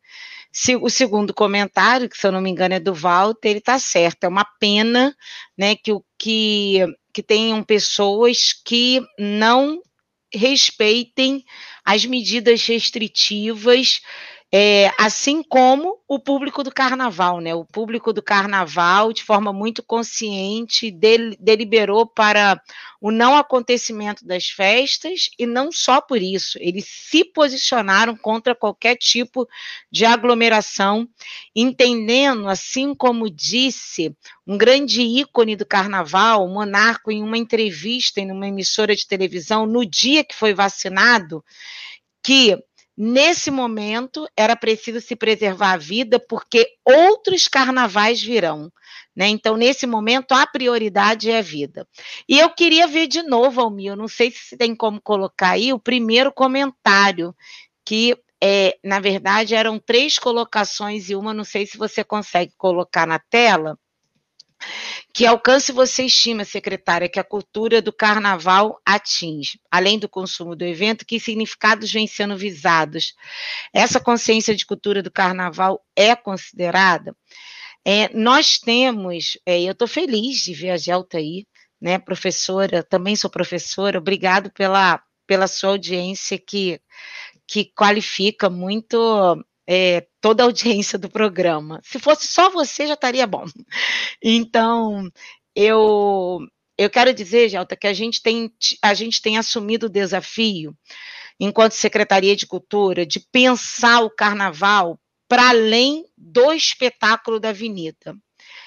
O segundo comentário, que se eu não me engano é do Walter, ele está certo. É uma pena, né, que que que tenham pessoas que não respeitem as medidas restritivas é, assim como o público do carnaval, né? O público do carnaval, de forma muito consciente, del, deliberou para o não acontecimento das festas, e não só por isso, eles se posicionaram contra qualquer tipo de aglomeração, entendendo, assim como disse um grande ícone do carnaval, o Monarco, em uma entrevista em uma emissora de televisão, no dia que foi vacinado, que Nesse momento, era preciso se preservar a vida, porque outros carnavais virão. Né? Então, nesse momento, a prioridade é a vida. E eu queria ver de novo, Almir, não sei se tem como colocar aí o primeiro comentário, que, é, na verdade, eram três colocações e uma, não sei se você consegue colocar na tela, Que alcance você estima, secretária, que a cultura do carnaval atinge, além do consumo do evento, que significados vêm sendo visados? Essa consciência de cultura do carnaval é considerada? É, nós temos, é, eu estou feliz de ver a Gelta aí, né, professora, também sou professora, obrigado pela, pela sua audiência que, que qualifica muito é, toda a audiência do programa. Se fosse só você, já estaria bom. Então, eu, eu quero dizer, Gelta, que a gente tem, a gente tem assumido o desafio, enquanto Secretaria de Cultura, de pensar o carnaval para além do espetáculo da avenida.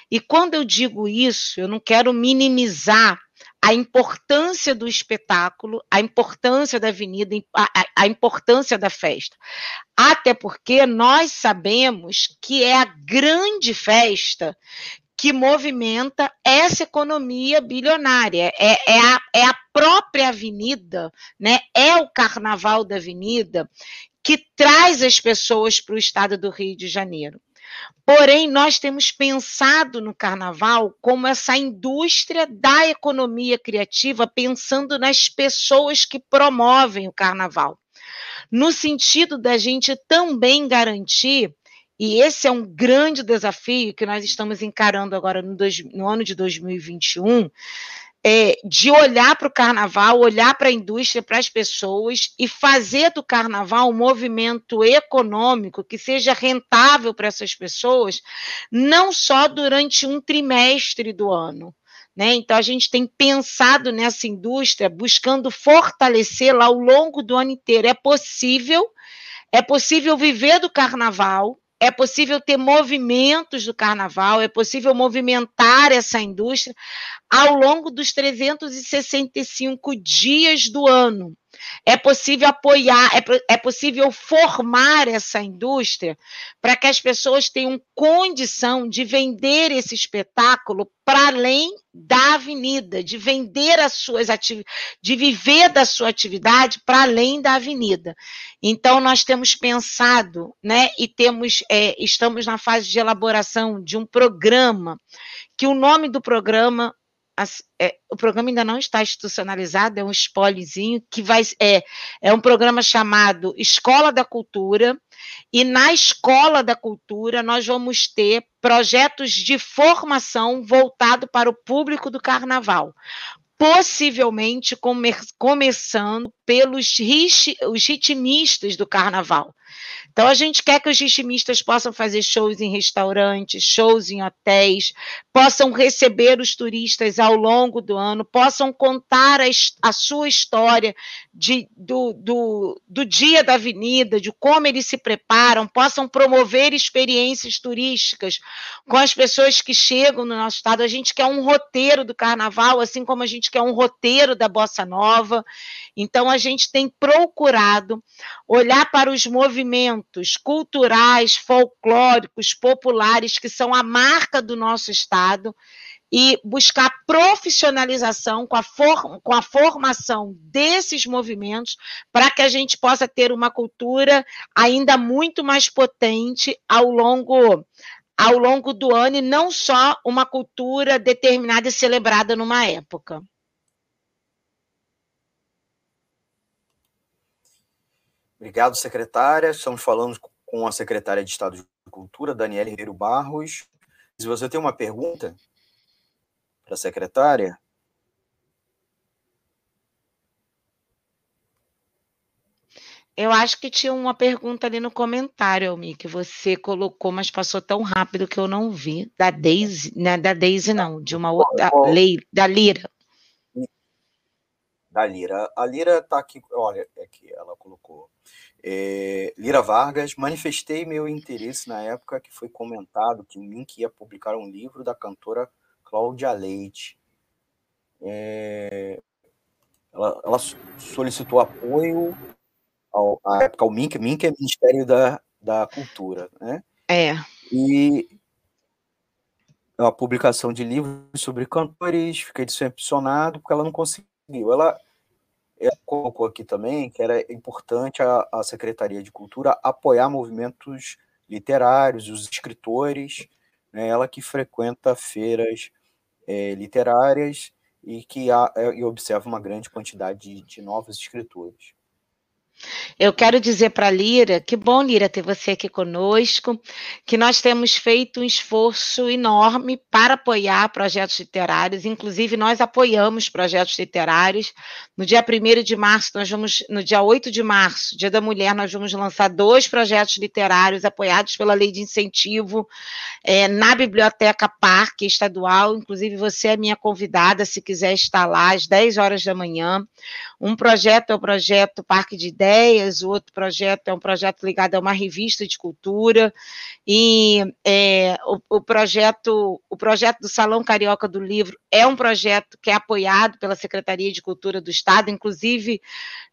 E quando eu digo isso, eu não quero minimizar a importância do espetáculo, a importância da avenida, a, a, importância da festa. Até porque nós sabemos que é a grande festa que movimenta essa economia bilionária. É, é, a, é a própria avenida, né? é o carnaval da avenida que traz as pessoas para o estado do Rio de Janeiro. Porém, nós temos pensado no carnaval como essa indústria da economia criativa, pensando nas pessoas que promovem o carnaval. No sentido da gente também garantir e esse é um grande desafio que nós estamos encarando agora no, dois, no ano de 2021, é, de olhar para o carnaval, olhar para a indústria, para as pessoas e fazer do carnaval um movimento econômico que seja rentável para essas pessoas, não só durante um trimestre do ano. Né? Então, a gente tem pensado nessa indústria, buscando fortalecê-la ao longo do ano inteiro. É possível, é possível viver do carnaval, é possível ter movimentos do carnaval, é possível movimentar essa indústria ao longo dos 365 dias do ano. É possível apoiar, é, é possível formar essa indústria para que as pessoas tenham condição de vender esse espetáculo para além da avenida, de vender as suas atividades, de viver da sua atividade para além da avenida. Então, nós temos pensado, né, e temos, é, estamos na fase de elaboração de um programa, que o nome do programa é, o programa ainda não está institucionalizado, é um spoilerzinho que vai é, é um programa chamado Escola da Cultura, e na Escola da Cultura nós vamos ter projetos de formação voltado para o público do carnaval possivelmente come, começando pelos os ritmistas do carnaval. Então, a gente quer que os ritmistas possam fazer shows em restaurantes, shows em hotéis, possam receber os turistas ao longo do ano, possam contar a, a sua história de, do, do, do dia da avenida, de como eles se preparam, possam promover experiências turísticas com as pessoas que chegam no nosso estado. A gente quer um roteiro do carnaval, assim como a gente quer um roteiro da bossa nova. Então, a gente tem procurado olhar para os movimentos culturais, folclóricos, populares, que são a marca do nosso estado e buscar profissionalização com a, for, com a formação desses movimentos para que a gente possa ter uma cultura ainda muito mais potente ao longo ao longo do ano e não só uma cultura determinada e celebrada numa época. Obrigado, secretária. Estamos falando com a secretária de Estado de Cultura, Daniela Ribeiro Barros. Se você tem uma pergunta, para a secretária? Eu acho que tinha uma pergunta ali no comentário, Almi, que você colocou, mas passou tão rápido que eu não vi. Da Daisy, não é da Daisy, não, de uma outra. Lei, da Lira. Da Lira. A Lira está aqui, olha, é que ela colocou. É, Lira Vargas, manifestei meu interesse na época que foi comentado que o Link ia publicar um livro da cantora Cláudia Leite. É, ela, ela, solicitou apoio ao, à época ao MINC, MINC é Ministério da, da Cultura, né? É. E a publicação de livros sobre cantores, fiquei decepcionado porque ela não conseguiu. Ela, ela colocou aqui também que era importante a, a Secretaria de Cultura apoiar movimentos literários, os escritores, né? ela que frequenta feiras é, literárias e que há, é, e observa uma grande quantidade de, de novos escritores. Eu quero dizer para Lira, que bom, Lira, ter você aqui conosco, que nós temos feito um esforço enorme para apoiar projetos literários, inclusive nós apoiamos projetos literários. No dia 1 de março, nós vamos, no dia 8 de março, Dia da Mulher, nós vamos lançar dois projetos literários apoiados pela Lei de Incentivo é, na Biblioteca Parque Estadual. Inclusive, você é minha convidada, se quiser estar lá às 10 horas da manhã. Um projeto é o projeto Parque de Ideias, o outro projeto é um projeto ligado a uma revista de cultura, e é, o, o, projeto, o projeto do Salão Carioca do Livro é um projeto que é apoiado pela Secretaria de Cultura do Estado, inclusive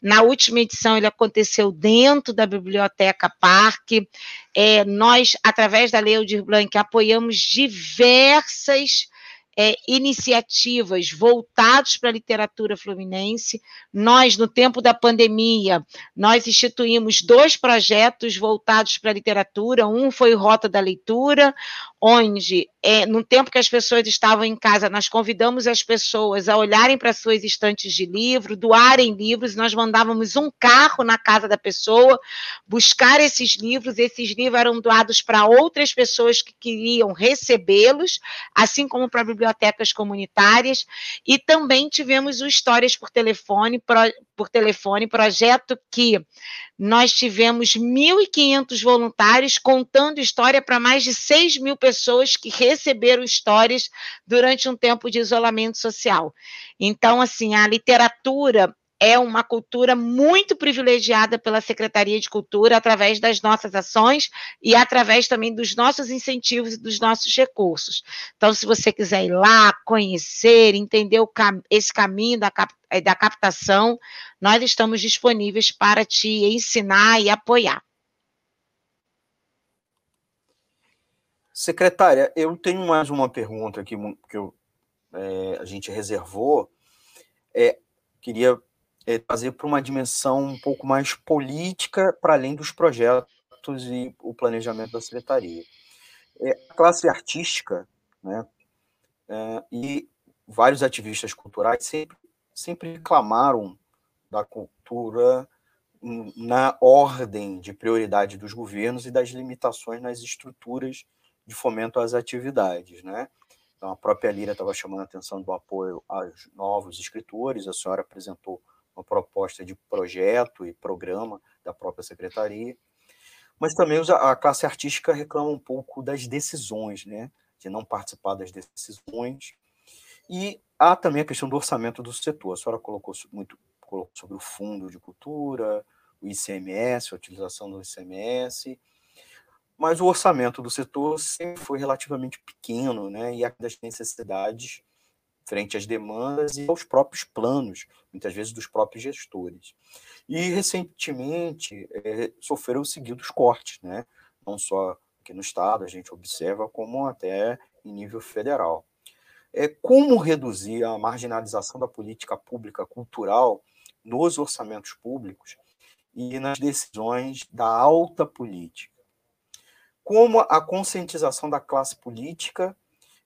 na última edição ele aconteceu dentro da Biblioteca Parque. É, nós, através da Lei Aldir Blanc, apoiamos diversas é, iniciativas voltadas para a literatura fluminense. Nós, no tempo da pandemia, nós instituímos dois projetos voltados para a literatura. Um foi Rota da Leitura, onde, é, no tempo que as pessoas estavam em casa, nós convidamos as pessoas a olharem para suas estantes de livro, doarem livros, nós mandávamos um carro na casa da pessoa buscar esses livros, esses livros eram doados para outras pessoas que queriam recebê-los, assim como para bibliotecas comunitárias, e também tivemos o Histórias por Telefone, pro, por telefone, projeto que nós tivemos 1.500 voluntários contando história para mais de 6 mil pessoas que receberam histórias durante um tempo de isolamento social. Então, assim, a literatura é uma cultura muito privilegiada pela Secretaria de Cultura através das nossas ações e através também dos nossos incentivos e dos nossos recursos. Então, se você quiser ir lá, conhecer, entender cam esse caminho da, cap eh, da captação, nós estamos disponíveis para te ensinar e apoiar. Secretária, eu tenho mais uma pergunta aqui que eu, é, a gente reservou. É, queria é, trazer para uma dimensão um pouco mais política, para além dos projetos e o planejamento da secretaria. É, a classe artística, né, é, e vários ativistas culturais sempre, sempre reclamaram da cultura na ordem de prioridade dos governos e das limitações nas estruturas de fomento às atividades, né? Então, a própria Lira estava chamando a atenção do apoio aos novos escritores, a senhora apresentou uma proposta de projeto e programa da própria secretaria, mas também a classe artística reclama um pouco das decisões, né? de não participar das decisões, e há também a questão do orçamento do setor. A senhora colocou muito colocou sobre o fundo de cultura, o ICMS, a utilização do ICMS, mas o orçamento do setor sempre foi relativamente pequeno, né? e das necessidades frente às demandas e aos próprios planos, muitas vezes dos próprios gestores. E recentemente é, sofreram seguidos cortes, né? não só aqui no Estado, a gente observa, como até em nível federal. É, como reduzir a marginalização da política pública cultural nos orçamentos públicos e nas decisões da alta política? Como a conscientização da classe política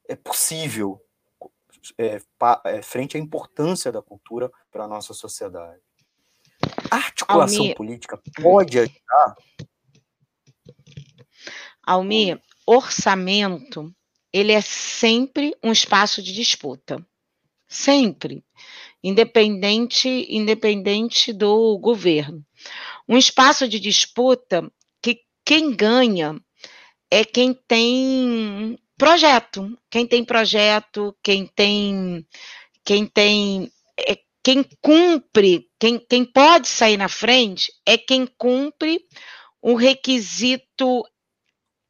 é possível é, é, frente à importância da cultura para a nossa sociedade. A articulação Almir... política pode ajudar? Almir, orçamento, ele é sempre um espaço de disputa. Sempre. Independente, independente do governo. Um espaço de disputa que quem ganha é quem tem projeto. Quem tem projeto, quem tem, quem tem, é, quem cumpre, quem, quem pode sair na frente é quem cumpre o requisito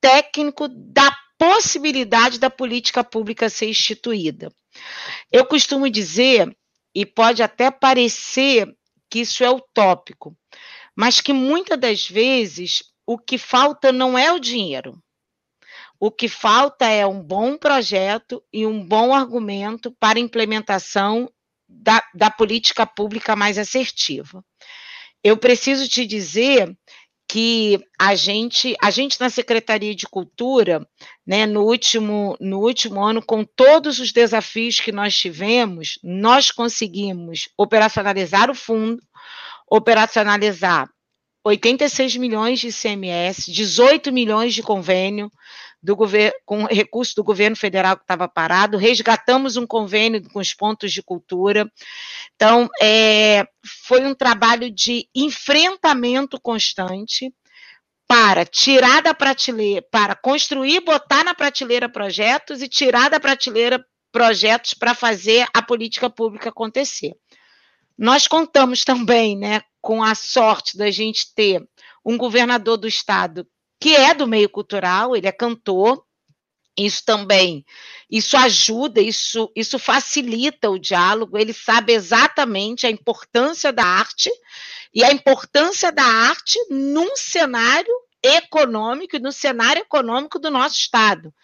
técnico da possibilidade da política pública ser instituída. Eu costumo dizer, e pode até parecer que isso é utópico, mas que muitas das vezes o que falta não é o dinheiro. O que falta é um bom projeto e um bom argumento para implementação da, da política pública mais assertiva. Eu preciso te dizer que a gente, a gente na Secretaria de Cultura né, no, último, no último ano, com todos os desafios que nós tivemos, nós conseguimos operacionalizar o fundo, operacionalizar 86 milhões de ICMS, 18 milhões de convênio do governo, com recurso do governo federal que estava parado, resgatamos um convênio com os pontos de cultura. Então, é, foi um trabalho de enfrentamento constante para tirar da prateleira, para construir, botar na prateleira projetos e tirar da prateleira projetos para fazer a política pública acontecer. Nós contamos também, né, com a sorte da gente ter um governador do estado que é do meio cultural, ele é cantor. Isso também, isso ajuda, isso, isso facilita o diálogo. Ele sabe exatamente a importância da arte e a importância da arte num cenário econômico e no cenário econômico do nosso estado.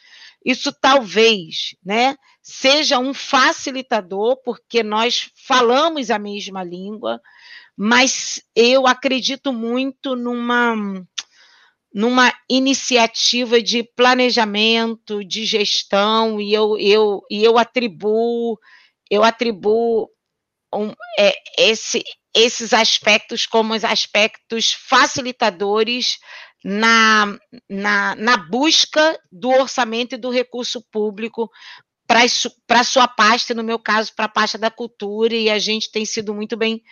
Isso talvez, né, seja um facilitador, porque nós falamos a mesma língua, mas eu acredito muito numa numa iniciativa de planejamento, de gestão, e eu, eu, e eu atribuo, eu atribuo um, é, esse, esses aspectos como os aspectos facilitadores na, na, na busca do orçamento e do recurso público para a sua pasta, no meu caso, para a pasta da cultura, e a gente tem sido muito bem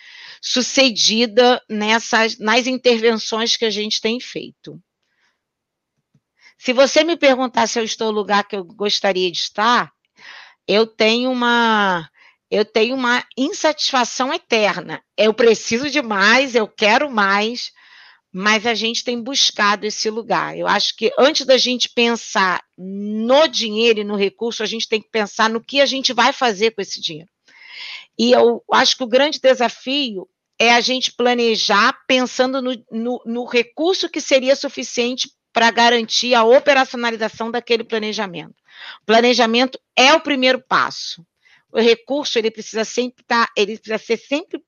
sucedida nessas, nas intervenções que a gente tem feito. Se você me perguntar se eu estou no lugar que eu gostaria de estar, eu tenho uma eu tenho uma insatisfação eterna. Eu preciso de mais, eu quero mais, mas a gente tem buscado esse lugar. Eu acho que antes da gente pensar no dinheiro e no recurso, a gente tem que pensar no que a gente vai fazer com esse dinheiro. E eu acho que o grande desafio é a gente planejar pensando no, no, no recurso que seria suficiente para garantir a operacionalização daquele planejamento. Planejamento é o primeiro passo. O recurso ele precisa sempre estar, tá, ele precisa ser sempre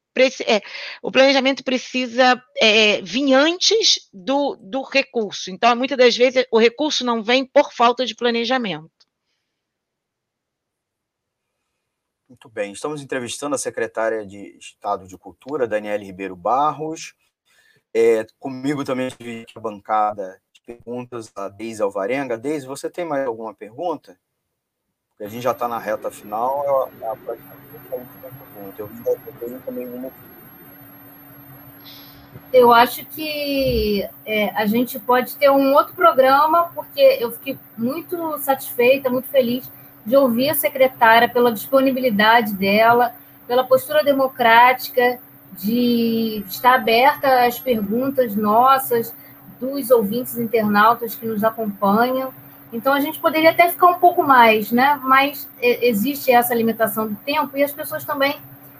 é, o planejamento precisa é, vir antes do, do recurso. Então, muitas das vezes, o recurso não vem por falta de planejamento. Muito bem. Estamos entrevistando a secretária de Estado de Cultura, Daniela Ribeiro Barros. É, comigo também a bancada perguntas a Deise Alvarenga. Deise, você tem mais alguma pergunta? Porque a gente já está na reta final. É a, pergunta. Eu também uma. Eu acho que é, a gente pode ter um outro programa, porque eu fiquei muito satisfeita, muito feliz de ouvir a secretária pela disponibilidade dela, pela postura democrática, de estar aberta às perguntas nossas, dos ouvintes internautas que nos acompanham. Então a gente poderia até ficar um pouco mais, né? Mas existe essa limitação do tempo e as pessoas também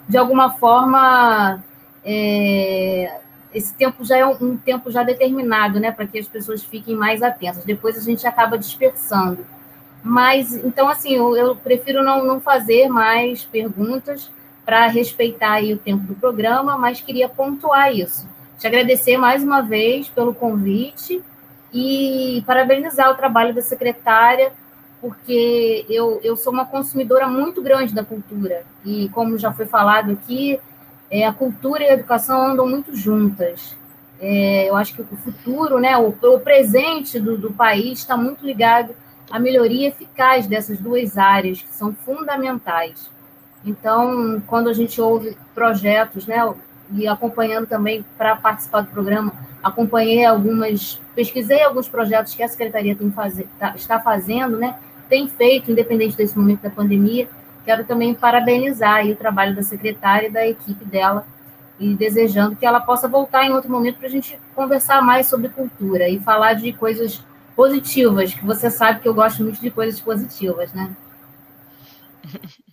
de alguma forma, é, esse tempo já é um, um, tempo já determinado, né, para que as pessoas fiquem mais atentas. Depois a gente acaba dispersando. Mas, então, assim, eu, eu prefiro não, não fazer mais perguntas para respeitar aí o tempo do programa, mas queria pontuar isso. Te agradecer mais uma vez pelo convite e parabenizar o trabalho da secretária porque eu, eu sou uma consumidora muito grande da cultura. E, como já foi falado aqui, é, a cultura e a educação andam muito juntas. É, eu acho que o futuro, né, o, o presente do, do país está muito ligado à melhoria eficaz dessas duas áreas, que são fundamentais. Então, quando a gente ouve projetos, né, e acompanhando também para participar do programa, acompanhei algumas, pesquisei alguns projetos que a secretaria tem fazer, tá, está fazendo, né, tem feito, independente desse momento da pandemia. Quero também parabenizar o trabalho da secretária e da equipe dela e desejando que ela possa voltar em outro momento para a gente conversar mais sobre cultura e falar de coisas positivas, que você sabe que eu gosto muito de coisas positivas, né?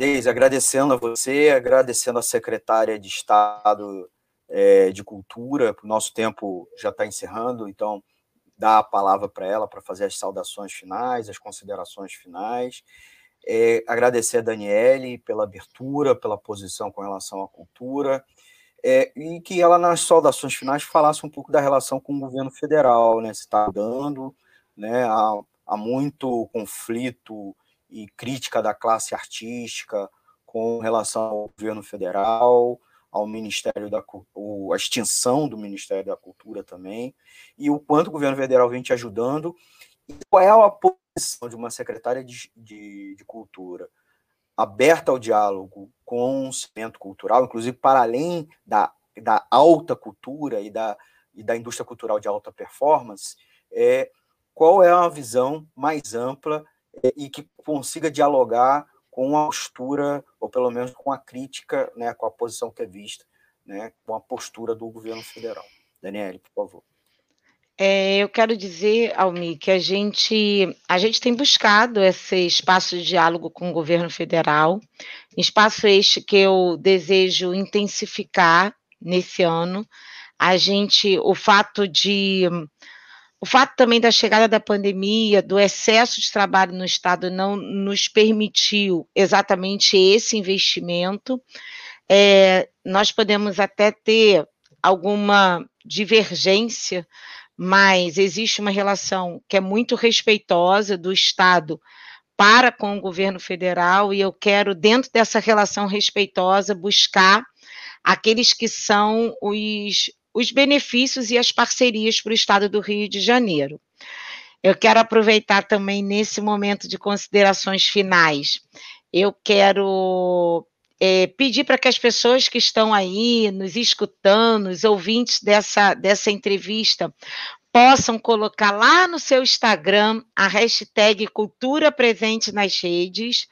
Deise, agradecendo a você, agradecendo a secretária de Estado é, de Cultura, o nosso tempo já está encerrando, então dar a palavra para ela para fazer as saudações finais, as considerações finais. É, agradecer a Daniele pela abertura, pela posição com relação à cultura. é, e que ela, nas saudações finais, falasse um pouco da relação com o governo federal, né? Se está dando, né? Há, há muito conflito e crítica da classe artística com relação ao governo federal, ao Ministério da a extinção do Ministério da Cultura também, e o quanto o governo federal vem te ajudando, e qual é a posição de uma secretária de, de, de cultura aberta ao diálogo com o segmento cultural, inclusive para além da, da alta cultura e da, e da indústria cultural de alta performance, é, qual é a visão mais ampla e que consiga dialogar com a postura, ou pelo menos com a crítica, né, com a posição que é vista, né, com a postura do governo federal. Daniele, por favor. É, eu quero dizer, Almi, que a gente, a gente tem buscado esse espaço de diálogo com o governo federal, espaço este que eu desejo intensificar nesse ano. A gente, o fato de o fato também da chegada da pandemia, do excesso de trabalho no Estado, não nos permitiu exatamente esse investimento. É, nós podemos até ter alguma divergência, mas existe uma relação que é muito respeitosa do Estado para com o governo federal, e eu quero, dentro dessa relação respeitosa, buscar aqueles que são os os benefícios e as parcerias para o Estado do Rio de Janeiro. Eu quero aproveitar também nesse momento de considerações finais. Eu quero é, pedir para que as pessoas que estão aí nos escutando, os ouvintes dessa, dessa entrevista, possam colocar lá no seu Instagram a hashtag Cultura Presente nas Redes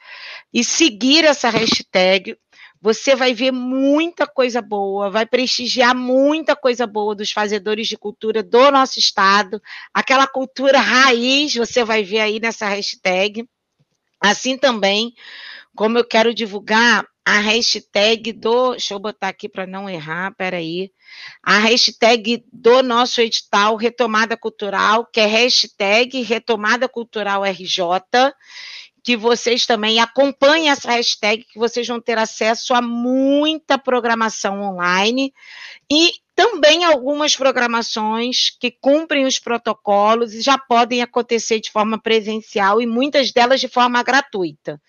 e seguir essa hashtag você vai ver muita coisa boa, vai prestigiar muita coisa boa dos fazedores de cultura do nosso estado, aquela cultura raiz, você vai ver aí nessa hashtag. Assim também, como eu quero divulgar a hashtag do. Deixa eu botar aqui para não errar, peraí. A hashtag do nosso edital Retomada Cultural, que é hashtag Retomada Cultural RJ que vocês também acompanhem essa hashtag, que vocês vão ter acesso a muita programação online e também algumas programações que cumprem os protocolos e já podem acontecer de forma presencial e muitas delas de forma gratuita.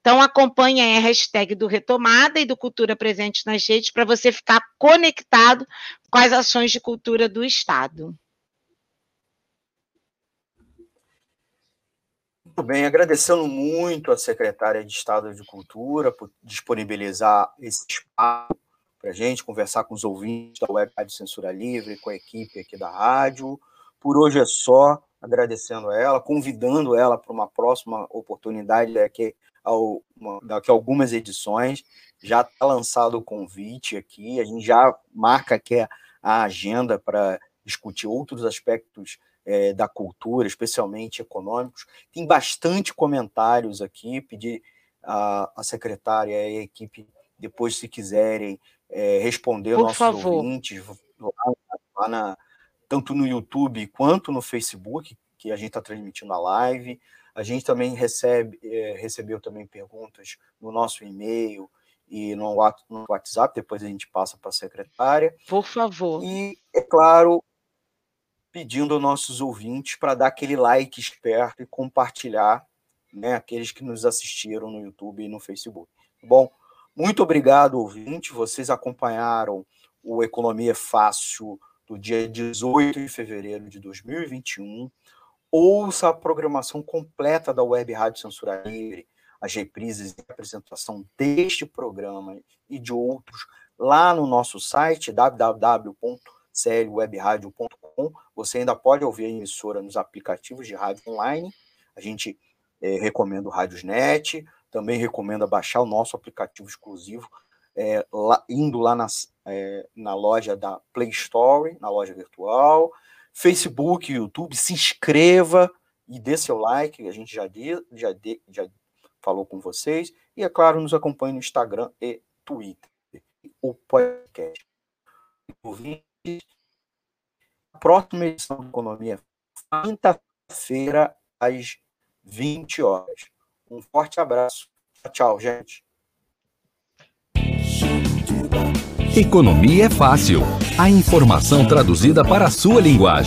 Então, acompanhe a hashtag do Retomada e do Cultura Presente nas redes para você ficar conectado com as ações de cultura do Estado. Bem, agradecendo muito a secretária de Estado de Cultura por disponibilizar esse espaço para a gente conversar com os ouvintes da Web Rádio Censura Livre, com a equipe aqui da rádio. Por hoje é só, agradecendo ela, convidando ela para uma próxima oportunidade daqui a, uma, daqui a algumas edições. Já está lançado o convite aqui, a gente já marca aqui a agenda para discutir outros aspectos é, da cultura, especialmente econômicos. Tem bastante comentários aqui, pedir a, a secretária e a equipe, depois, se quiserem, é, responder Por nossos favor. ouvintes lá, lá na, tanto no YouTube quanto no Facebook, que a gente está transmitindo a live. A gente também recebe, é, recebeu também perguntas no nosso e-mail e no WhatsApp, depois a gente passa para a secretária. Por favor. E, é claro, pedindo aos nossos ouvintes para dar aquele like esperto e compartilhar, né, aqueles que nos assistiram no YouTube e no Facebook. Bom, muito obrigado, ouvinte. Vocês acompanharam o Economia Fácil do dia 18 de fevereiro de 2021. Ouça a programação completa da Web Rádio Censura Livre, as reprises e apresentação deste programa e de outros lá no nosso site www clwebradio.com. Você ainda pode ouvir a emissora nos aplicativos de rádio online. A gente é, recomenda o Radiosnet, também recomenda baixar o nosso aplicativo exclusivo, é, lá, indo lá nas, é, na loja da Play Store, na loja virtual, Facebook, YouTube, se inscreva e dê seu like, a gente já, de, já, de, já falou com vocês, e é claro, nos acompanhe no Instagram e Twitter, o podcast. A próxima edição do Economia, quinta-feira, às 20 horas. Um forte abraço. Tchau, gente. Economia é fácil. A informação traduzida para a sua linguagem.